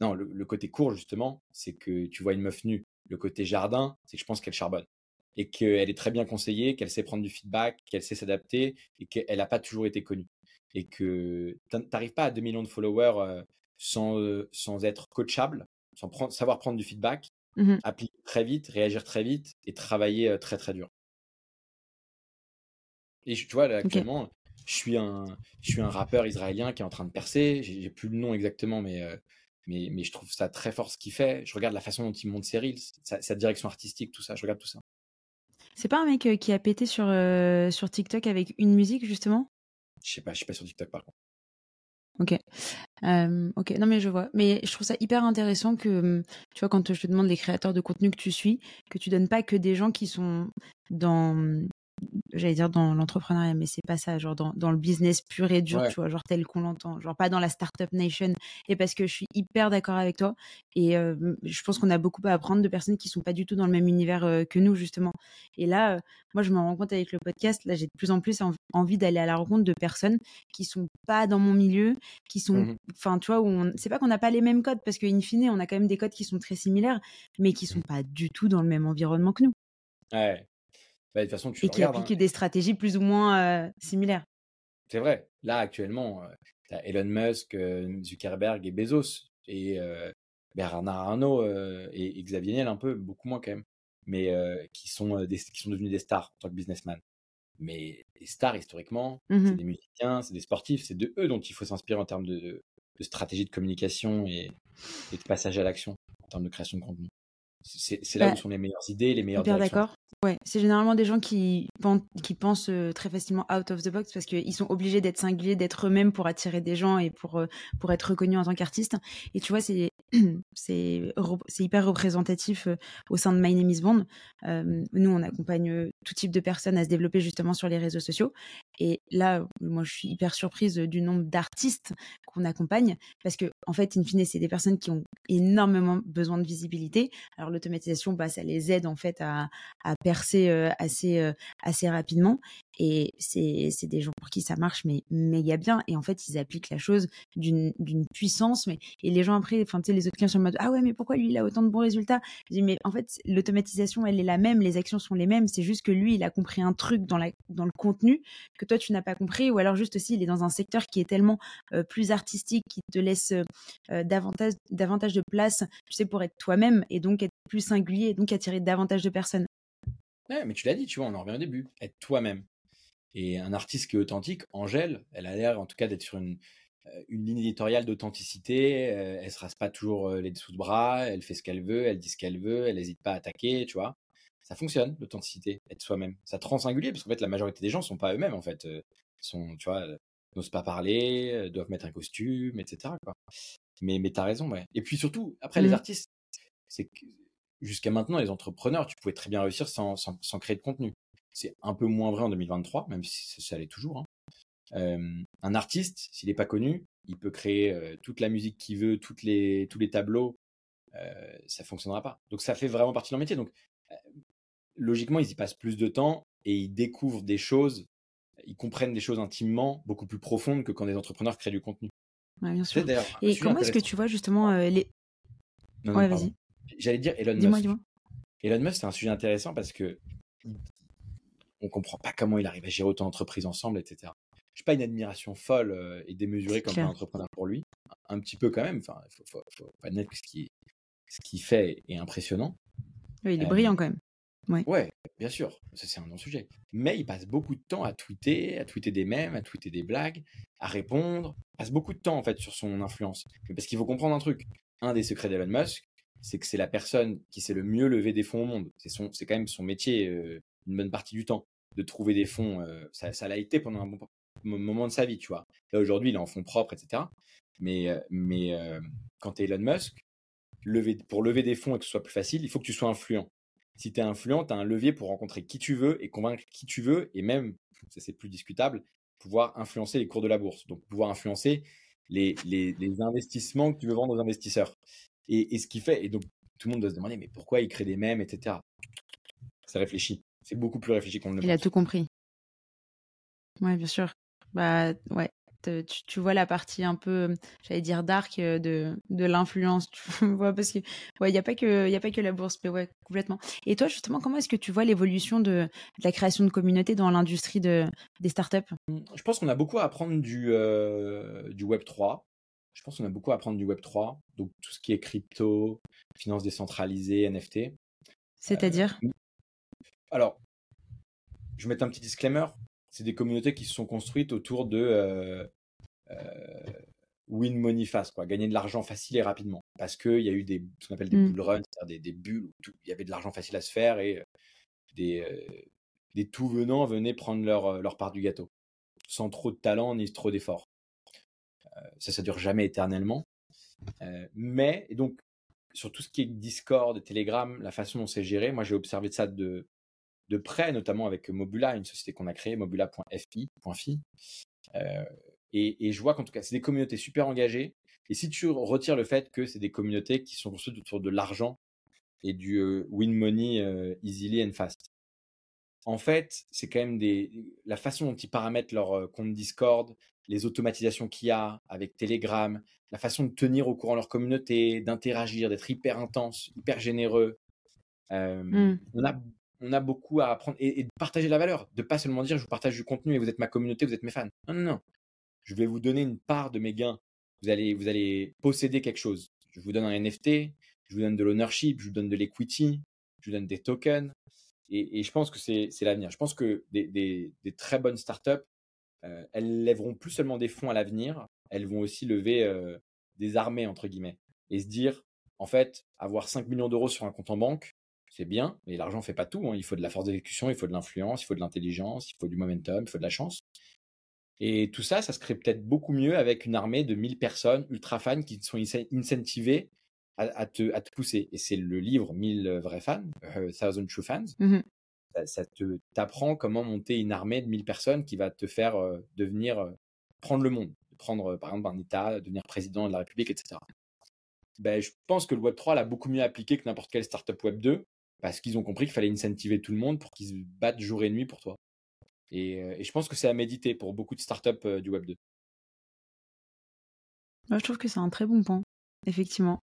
C: non, le, le côté court justement, c'est que tu vois une meuf nue. Le côté jardin, c'est que je pense qu'elle charbonne et qu'elle est très bien conseillée, qu'elle sait prendre du feedback, qu'elle sait s'adapter et qu'elle n'a pas toujours été connue. Et que tu n'arrives pas à 2 millions de followers euh, sans, euh, sans être coachable, sans prendre, savoir prendre du feedback,
A: Mhm.
C: appliquer très vite, réagir très vite et travailler très très dur. Et je- tu vois, là, actuellement, je, suis un, je suis un rappeur israélien qui est en train de percer. J'ai plus le nom exactement, mais, euh, mais, mais je trouve ça très fort ce qu'il fait. Je regarde la façon dont il monte ses reels, sa, sa direction artistique, tout ça. Je regarde tout ça.
A: C'est pas un mec euh, qui a pété sur, euh, sur TikTok avec une musique, justement?
C: Je sais pas, je suis pas sur TikTok par contre.
A: Ok. Euh, ok, non mais je vois. Mais je trouve ça hyper intéressant que, hum, tu vois, quand je te demande les créateurs de contenu que tu suis, que tu donnes pas que des gens qui sont dans, j'allais dire dans l'entrepreneuriat, mais c'est pas ça, genre dans, dans, le business pur et dur, tu vois, genre tel qu'on l'entend, genre pas dans la startup nation. Et parce que je suis hyper d'accord avec toi. Et euh, je pense qu'on a beaucoup à apprendre de personnes qui sont pas du tout dans le même univers euh, que nous, justement. Et là, euh, moi, je me rends compte avec le podcast, là, j'ai de plus en plus envie d'aller à la rencontre de personnes qui sont pas dans mon milieu, qui sont, mmh enfin, tu vois, où c'est pas qu'on n'a pas les mêmes codes, parce qu'in fine, on a quand même des codes qui sont très similaires, mais qui sont mmh. pas du tout dans le même environnement que nous.
C: Ouais, bah, de toute façon, tu
A: et qui appliquent hein. des stratégies plus ou moins euh, similaires.
C: C'est vrai. Là, actuellement, tu as Elon Musk, Zuckerberg et Bezos. Et Bernard Arnault et, Xavier Niel, un peu, beaucoup moins quand même. Mais qui, sont des, qui sont devenus des stars en tant que businessman. Mais les stars, historiquement, mmh c'est des musiciens, c'est des sportifs. C'est de eux dont il faut s'inspirer en termes de, de, stratégie de communication et, et de passage à l'action, en termes de création de contenu. C'est là bah, où sont les meilleures idées, les meilleures directions.
A: d'accord. Ouais, c'est généralement des gens qui, pensent euh, très facilement out of the box parce qu'ils sont obligés d'être singuliers, d'être eux-mêmes pour attirer des gens et pour, euh, pour être reconnus en tant qu'artistes. Et tu vois, c'est hyper représentatif euh, au sein de My Name is Bond. nous, on accompagne tout type de personnes à se développer justement sur les réseaux sociaux. Et là, moi, je suis hyper surprise du nombre d'artistes qu'on accompagne parce que, en fait, in fine, c'est des personnes qui ont énormément besoin de visibilité. Alors, l'automatisation, bah, ça les aide en fait à percer assez, assez rapidement. Et c'est des gens pour qui ça marche, mais méga bien. Et en fait, ils appliquent la chose d'une puissance. Mais, et les gens après, enfin, tu sais, les autres clients sont en mode Ah ouais, mais pourquoi lui, il a autant de bons résultats? Je dis Mais en fait, l'automatisation, elle est la même, les actions sont les mêmes. C'est juste que lui, il a compris un truc dans, la, dans le contenu que toi, tu n'as pas compris. Ou alors, juste aussi, il est dans un secteur qui est tellement plus artistique, qui te laisse davantage, davantage de place, tu sais, pour être toi-même et donc être plus singulier et donc attirer davantage de personnes.
C: Ouais, mais tu l'as dit, tu vois, on en revient au début. Être toi-même. Et un artiste qui est authentique, Angèle, elle a l'air en tout cas d'être sur une, euh, une ligne éditoriale d'authenticité. Euh, elle se rase pas toujours euh, les dessous de bras, elle fait ce qu'elle veut, elle dit ce qu'elle veut, elle n'hésite pas à attaquer, tu vois. Ça fonctionne, l'authenticité, être soi-même. Ça te rend singulier, parce qu'en fait, la majorité des gens sont pas eux-mêmes, en fait. Ils sont, tu vois, n'osent pas parler, doivent mettre un costume, etc. Quoi. Mais, mais as raison, ouais. Et puis surtout, après, les mmh. artistes, c'est que jusqu'à maintenant, les entrepreneurs, tu pouvais très bien réussir sans, sans, créer de contenu. C'est un peu moins vrai en 2023, même si ça, l'est toujours. Hein. Euh, un artiste, s'il n'est pas connu, il peut créer euh, toute la musique qu'il veut, toutes les, tous les tableaux, euh, ça fonctionnera pas. Donc ça fait vraiment partie de leur métier. Donc euh, logiquement, ils y passent plus de temps et ils découvrent des choses, ils comprennent des choses intimement beaucoup plus profondes que quand des entrepreneurs créent du contenu.
A: Ouais, bien sûr. Et comment est-ce que tu vois justement les...
C: Non, ouais, vas-y. J'allais dire Elon Musk. Elon Musk, c'est un sujet intéressant parce que on comprend pas comment il arrive à gérer autant d'entreprises ensemble, etc. Je pas une admiration folle euh, et démesurée comme un entrepreneur pour lui. Un petit peu quand même. Enfin, il faut, pas admettre que ce qu'il ce fait est impressionnant.
A: Oui, il est brillant quand même.
C: Ouais. ouais, bien sûr, ça c'est un non-sujet. Mais il passe beaucoup de temps à tweeter, à tweeter des mèmes, à tweeter des blagues, à répondre. Il passe beaucoup de temps en fait sur son influence. Parce qu'il faut comprendre un truc. Un des secrets d'Elon Musk, c'est que c'est la personne qui sait le mieux lever des fonds au monde. C'est son, c'est quand même son métier euh, une bonne partie du temps de trouver des fonds. Euh, ça, l'a été pendant un bon moment de sa vie, tu vois. Là aujourd'hui, il est en fonds propres, etc. Mais, euh, mais quand tu es Elon Musk, pour lever des fonds et que ce soit plus facile, il faut que tu sois influent. Si tu es influent, tu as un levier pour rencontrer qui tu veux et convaincre qui tu veux, et même, ça c'est plus discutable, pouvoir influencer les cours de la bourse. Donc pouvoir influencer les, les investissements que tu veux vendre aux investisseurs. Et, ce qu'il fait, et donc tout le monde doit se demander, mais pourquoi il crée des mèmes, etc. C'est réfléchi. C'est beaucoup plus réfléchi qu'on ne le
A: Il a tout compris. Ouais, bien sûr. Bah ouais. Tu, vois la partie un peu, j'allais dire dark euh, de, de l'influence, tu vois, parce que ouais, il n'y a pas que il a pas que la bourse, mais ouais, complètement. Et toi, justement, comment est-ce que tu vois l'évolution de, la création de communautés dans l'industrie de, des startups?
C: Je pense qu'on a beaucoup à apprendre du, euh, du Web 3 je pense qu'on a beaucoup à apprendre du Web3, donc tout ce qui est crypto, finance décentralisée, NFT.
A: C'est-à-dire
C: euh, Alors, je vais mettre un petit disclaimer. C'est des communautés qui se sont construites autour de euh, euh, win money fast, quoi, gagner de l'argent facile et rapidement. Parce qu'il y a eu des, ce qu'on appelle des mmh. bull runs, c'est-à-dire des, bulles où il y avait de l'argent facile à se faire et des, des tout venants venaient prendre leur, leur part du gâteau, sans trop de talent ni trop d'efforts. Ça, ça dure jamais éternellement. mais, et donc, sur tout ce qui est Discord, Telegram, la façon dont c'est géré, moi j'ai observé ça de, près, notamment avec Mobula, une société qu'on a créée, mobula.fi. Euh, et, je vois qu'en tout cas, c'est des communautés super engagées. Et si tu retires le fait que c'est des communautés qui sont construites autour de l'argent et du euh, win money euh, easily and fast, en fait, c'est quand même des, la façon dont ils paramètrent leur compte Discord, les automatisations qu'il y a avec Telegram, la façon de tenir au courant leur communauté, d'interagir, d'être hyper intense, hyper généreux. Mmh. on, a, on a beaucoup à apprendre et, de partager la valeur, de pas seulement dire je vous partage du contenu et vous êtes ma communauté, vous êtes mes fans. Non, non, non. Je vais vous donner une part de mes gains. Vous allez, vous allez posséder quelque chose. Je vous donne un NFT, je vous donne de l'ownership, je vous donne de l'equity, je vous donne des tokens. Et, je pense que c'est l'avenir. Je pense que des, très bonnes startups, elles lèveront plus seulement des fonds à l'avenir, elles vont aussi lever euh, des armées, entre guillemets, et se dire, en fait, avoir 5 millions d'euros sur un compte en banque, c'est bien, mais l'argent fait pas tout. Hein. Il faut de la force d'exécution, il faut de l'influence, il faut de l'intelligence, il faut du momentum, il faut de la chance. Et tout ça, ça se crée peut-être beaucoup mieux avec une armée de 1000 personnes ultra fans qui sont incentivées à, te, à te, pousser. Et c'est le livre 1000 vrais fans, euh, Thousand True Fans. Mmh ça, t'apprend comment monter une armée de 1000 personnes qui va te faire euh, devenir, euh, prendre le monde, prendre par exemple un État, devenir président de la République, etc. Ben, je pense que le Web 3 l'a beaucoup mieux appliqué que n'importe quelle startup Web 2 parce qu'ils ont compris qu'il fallait incentiver tout le monde pour qu'ils se battent jour et nuit pour toi. Et, euh, je pense que c'est à méditer pour beaucoup de startups euh, du Web 2.
A: Moi, je trouve que c'est un très bon point, effectivement.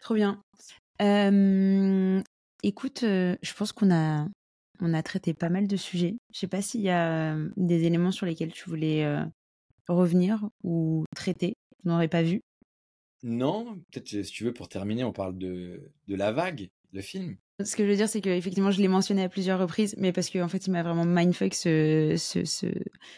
A: Trop bien. écoute, euh, je pense qu'on a, on a traité pas mal de sujets. Je sais pas s'il y a des éléments sur lesquels tu voulais revenir ou traiter. On n'aurait pas vu.
C: Non, peut-être si tu veux, pour terminer, on parle de, de la vague, le film.
A: Ce que je veux dire, c'est qu'effectivement, je l'ai mentionné à plusieurs reprises, mais parce qu'en en fait, il m'a vraiment mindfuck ce, ce, ce,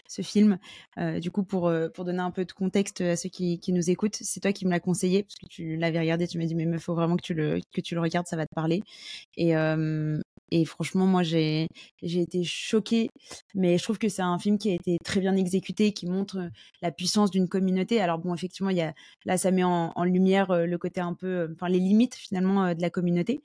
A: ce film. Euh, du coup, pour, euh, pour donner un peu de contexte à ceux qui, qui nous écoutent, c'est toi qui me l'as conseillé, parce que tu l'avais regardé, tu m'as dit, mais il faut vraiment que tu, le, que tu le regardes, ça va te parler. Et, euh, et franchement, moi, j'ai j'ai été choquée, mais je trouve que c'est un film qui a été très bien exécuté, qui montre la puissance d'une communauté. Alors bon, effectivement, il y a là, ça met en, en lumière le côté un peu, enfin les limites finalement de la communauté,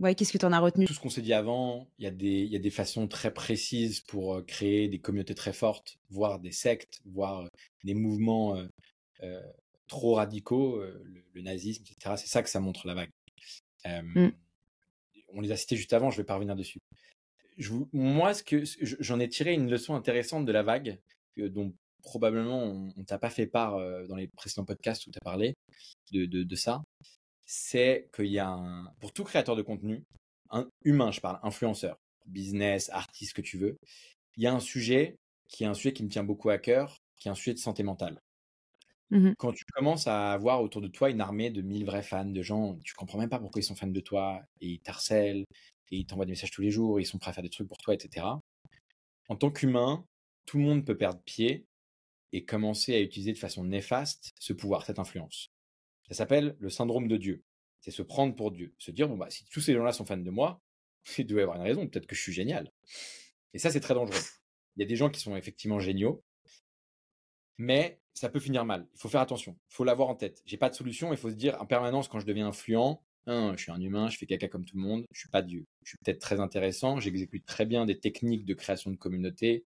A: Ouais, qu'est-ce que tu en as retenu?
C: Tout ce qu'on s'est dit avant, il y, a des, y a des façons très précises pour créer des communautés très fortes, voire des sectes, voire des mouvements euh, trop radicaux, le, nazisme, etc. C'est ça que ça montre la vague. Mmh. On les a cités juste avant, je vais pas revenir dessus. Moi, ce que j'en ai tiré une leçon intéressante de la vague, dont probablement on, ne t'a pas fait part dans les précédents podcasts où tu as parlé de, ça c'est qu'il y a un, pour tout créateur de contenu, humain, je parle, influenceur, business, artiste, que tu veux, il y a un sujet qui est un sujet qui me tient beaucoup à cœur, qui est un sujet de santé mentale. Mmh Quand tu commences à avoir autour de toi une armée de 1000 vrais fans, de gens, tu comprends même pas pourquoi ils sont fans de toi, et ils t'harcèlent, et ils t'envoient des messages tous les jours, et ils sont prêts à faire des trucs pour toi, etc. En tant qu'humain, tout le monde peut perdre pied et commencer à utiliser de façon néfaste ce pouvoir, cette influence. Ça s'appelle le syndrome de Dieu. C'est se prendre pour Dieu. Se dire, bon, bah, si tous ces gens-là sont fans de moi, il doit y avoir une raison. Peut-être que je suis génial. Et ça, c'est très dangereux. Il y a des gens qui sont effectivement géniaux, mais ça peut finir mal. Il faut faire attention. Il faut l'avoir en tête. J'ai pas de solution. Il faut se dire en permanence quand je deviens influent, hein, je suis un humain, je fais caca comme tout le monde. Je suis pas Dieu. Je suis peut-être très intéressant. J'exécute très bien des techniques de création de communauté.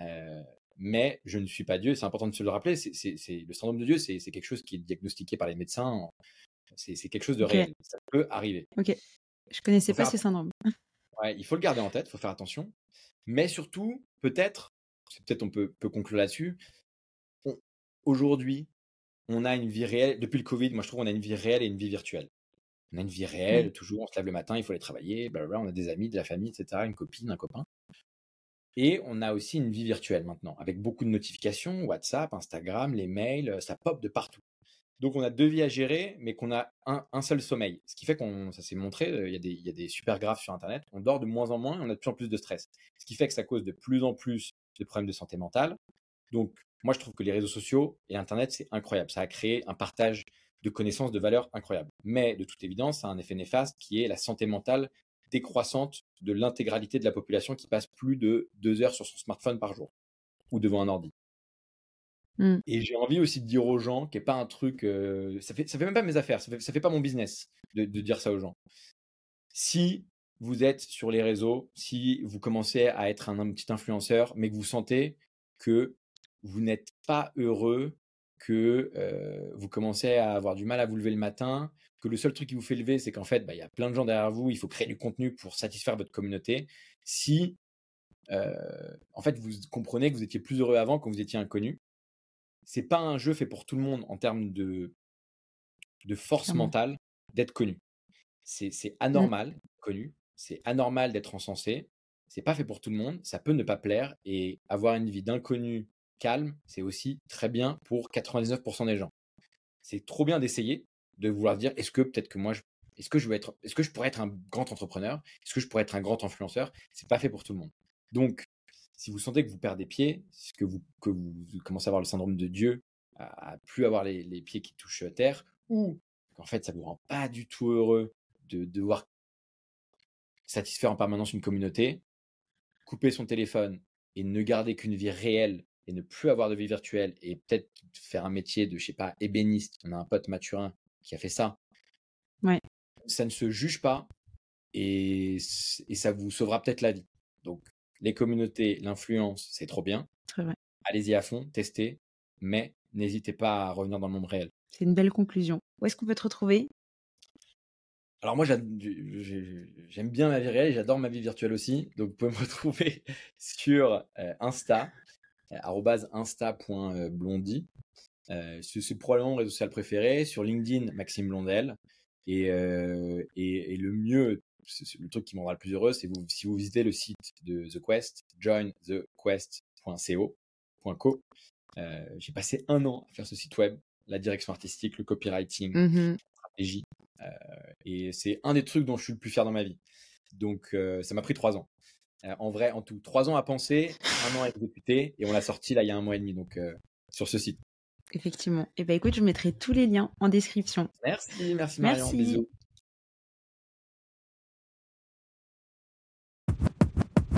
C: Euh, mais je ne suis pas Dieu. C'est important de se le rappeler. C'est, le syndrome de Dieu, c'est, quelque chose qui est diagnostiqué par les médecins. C'est, quelque chose de réel. Ça peut arriver.
A: Ok. Je connaissais pas ces syndromes.
C: Ouais, il faut le garder en tête. Il faut faire attention. Mais surtout, peut-être, peut-être on peut, peut conclure là-dessus. Aujourd'hui, on a une vie réelle. Depuis le Covid, moi je trouve qu'on a une vie réelle et une vie virtuelle. On a une vie réelle, mmh. toujours, on se lève le matin, il faut aller travailler, blablabla, on a des amis, de la famille, etc., une copine, un copain. Et on a aussi une vie virtuelle maintenant, avec beaucoup de notifications, WhatsApp, Instagram, les mails, ça pop de partout. Donc on a deux vies à gérer, mais qu'on a un, seul sommeil. Ce qui fait qu'on, ça s'est montré, il y, a des, il y, a des, super graphes sur Internet, on dort de moins en moins et on a de plus en plus de stress. Ce qui fait que ça cause de plus en plus de problèmes de santé mentale. Donc moi je trouve que les réseaux sociaux et Internet c'est incroyable. Ça a créé un partage de connaissances, de valeurs incroyables. Mais de toute évidence, ça a un effet néfaste qui est la santé mentale décroissante de l'intégralité de la population qui passe plus de deux heures sur son smartphone par jour ou devant un ordi.
A: Mm.
C: Et j'ai envie aussi de dire aux gens qui n'est pas un truc. euh, ça, fait, ça fait même pas mes affaires, ça fait, ça fait pas mon business de, de dire ça aux gens. Si vous êtes sur les réseaux, si vous commencez à être un, un petit influenceur, mais que vous sentez que vous n'êtes pas heureux, que euh, vous commencez à avoir du mal à vous lever le matin, que le seul truc qui vous fait lever, c'est qu'en fait, bah, il y a plein de gens derrière vous, il faut créer du contenu pour satisfaire votre communauté. Si, euh, en fait, vous comprenez que vous étiez plus heureux avant quand vous étiez inconnu, c'est pas un jeu fait pour tout le monde en termes de, de force mentale d'être connu. C'est c'est anormal, d'être connu. C'est anormal d'être encensé. C'est pas fait pour tout le monde. Ça peut ne pas plaire. Et avoir une vie d'inconnu calme, c'est aussi très bien pour 99% des gens. C'est trop bien d'essayer, de vouloir dire est-ce que peut-être que moi, est-ce que je veux être, est-ce que je pourrais être un grand entrepreneur? Est-ce que je pourrais être un grand influenceur? C'est pas fait pour tout le monde. Donc, si vous sentez que vous perdez pied, que vous, que vous commencez à avoir le syndrome de Dieu, à, à plus avoir les, pieds qui touchent terre, ou qu'en fait ça vous rend pas du tout heureux de devoir satisfaire en permanence une communauté, couper son téléphone et ne garder qu'une vie réelle et ne plus avoir de vie virtuelle et peut-être faire un métier de, je sais pas, ébéniste. On a un pote Mathurin qui a fait ça.
A: Ouais.
C: Ça ne se juge pas et, ça vous sauvera peut-être la vie. Donc, les communautés, l'influence, c'est trop bien. Allez-y à fond, testez, mais n'hésitez pas à revenir dans le monde réel.
A: C'est une belle conclusion. Où est-ce qu'on peut te retrouver?
C: Alors moi, j'aime bien ma vie réelle et j'adore ma vie virtuelle aussi. Donc vous pouvez me retrouver sur euh, Insta, insta.blondie. Euh, c'est c'est probablement mon réseau social préféré. Sur LinkedIn, Maxime Blondel. Et, euh, et, et le mieux, c'est- le truc qui me rendra le plus heureux, c'est vous, si vous visitez le site de The Quest, jointhequest.co. .co. Euh, J'ai passé un an à faire ce site web, la direction artistique, le copywriting,
A: Mhm.
C: stratégie. Euh, et c'est un des trucs dont je suis le plus fier dans ma vie. Donc, euh, ça m'a pris trois ans. Euh, en vrai, en tout, trois ans à penser, un an à exécuter, et on l'a sorti là il y a un mois et demi, donc euh, sur ce site.
A: Effectivement. Et ben écoute, je mettrai tous les liens en description.
C: Merci, merci Marion,
A: Merci.
C: bisous.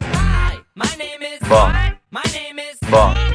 B: Hi, my name is
C: Bon.
B: My name is
C: Bon.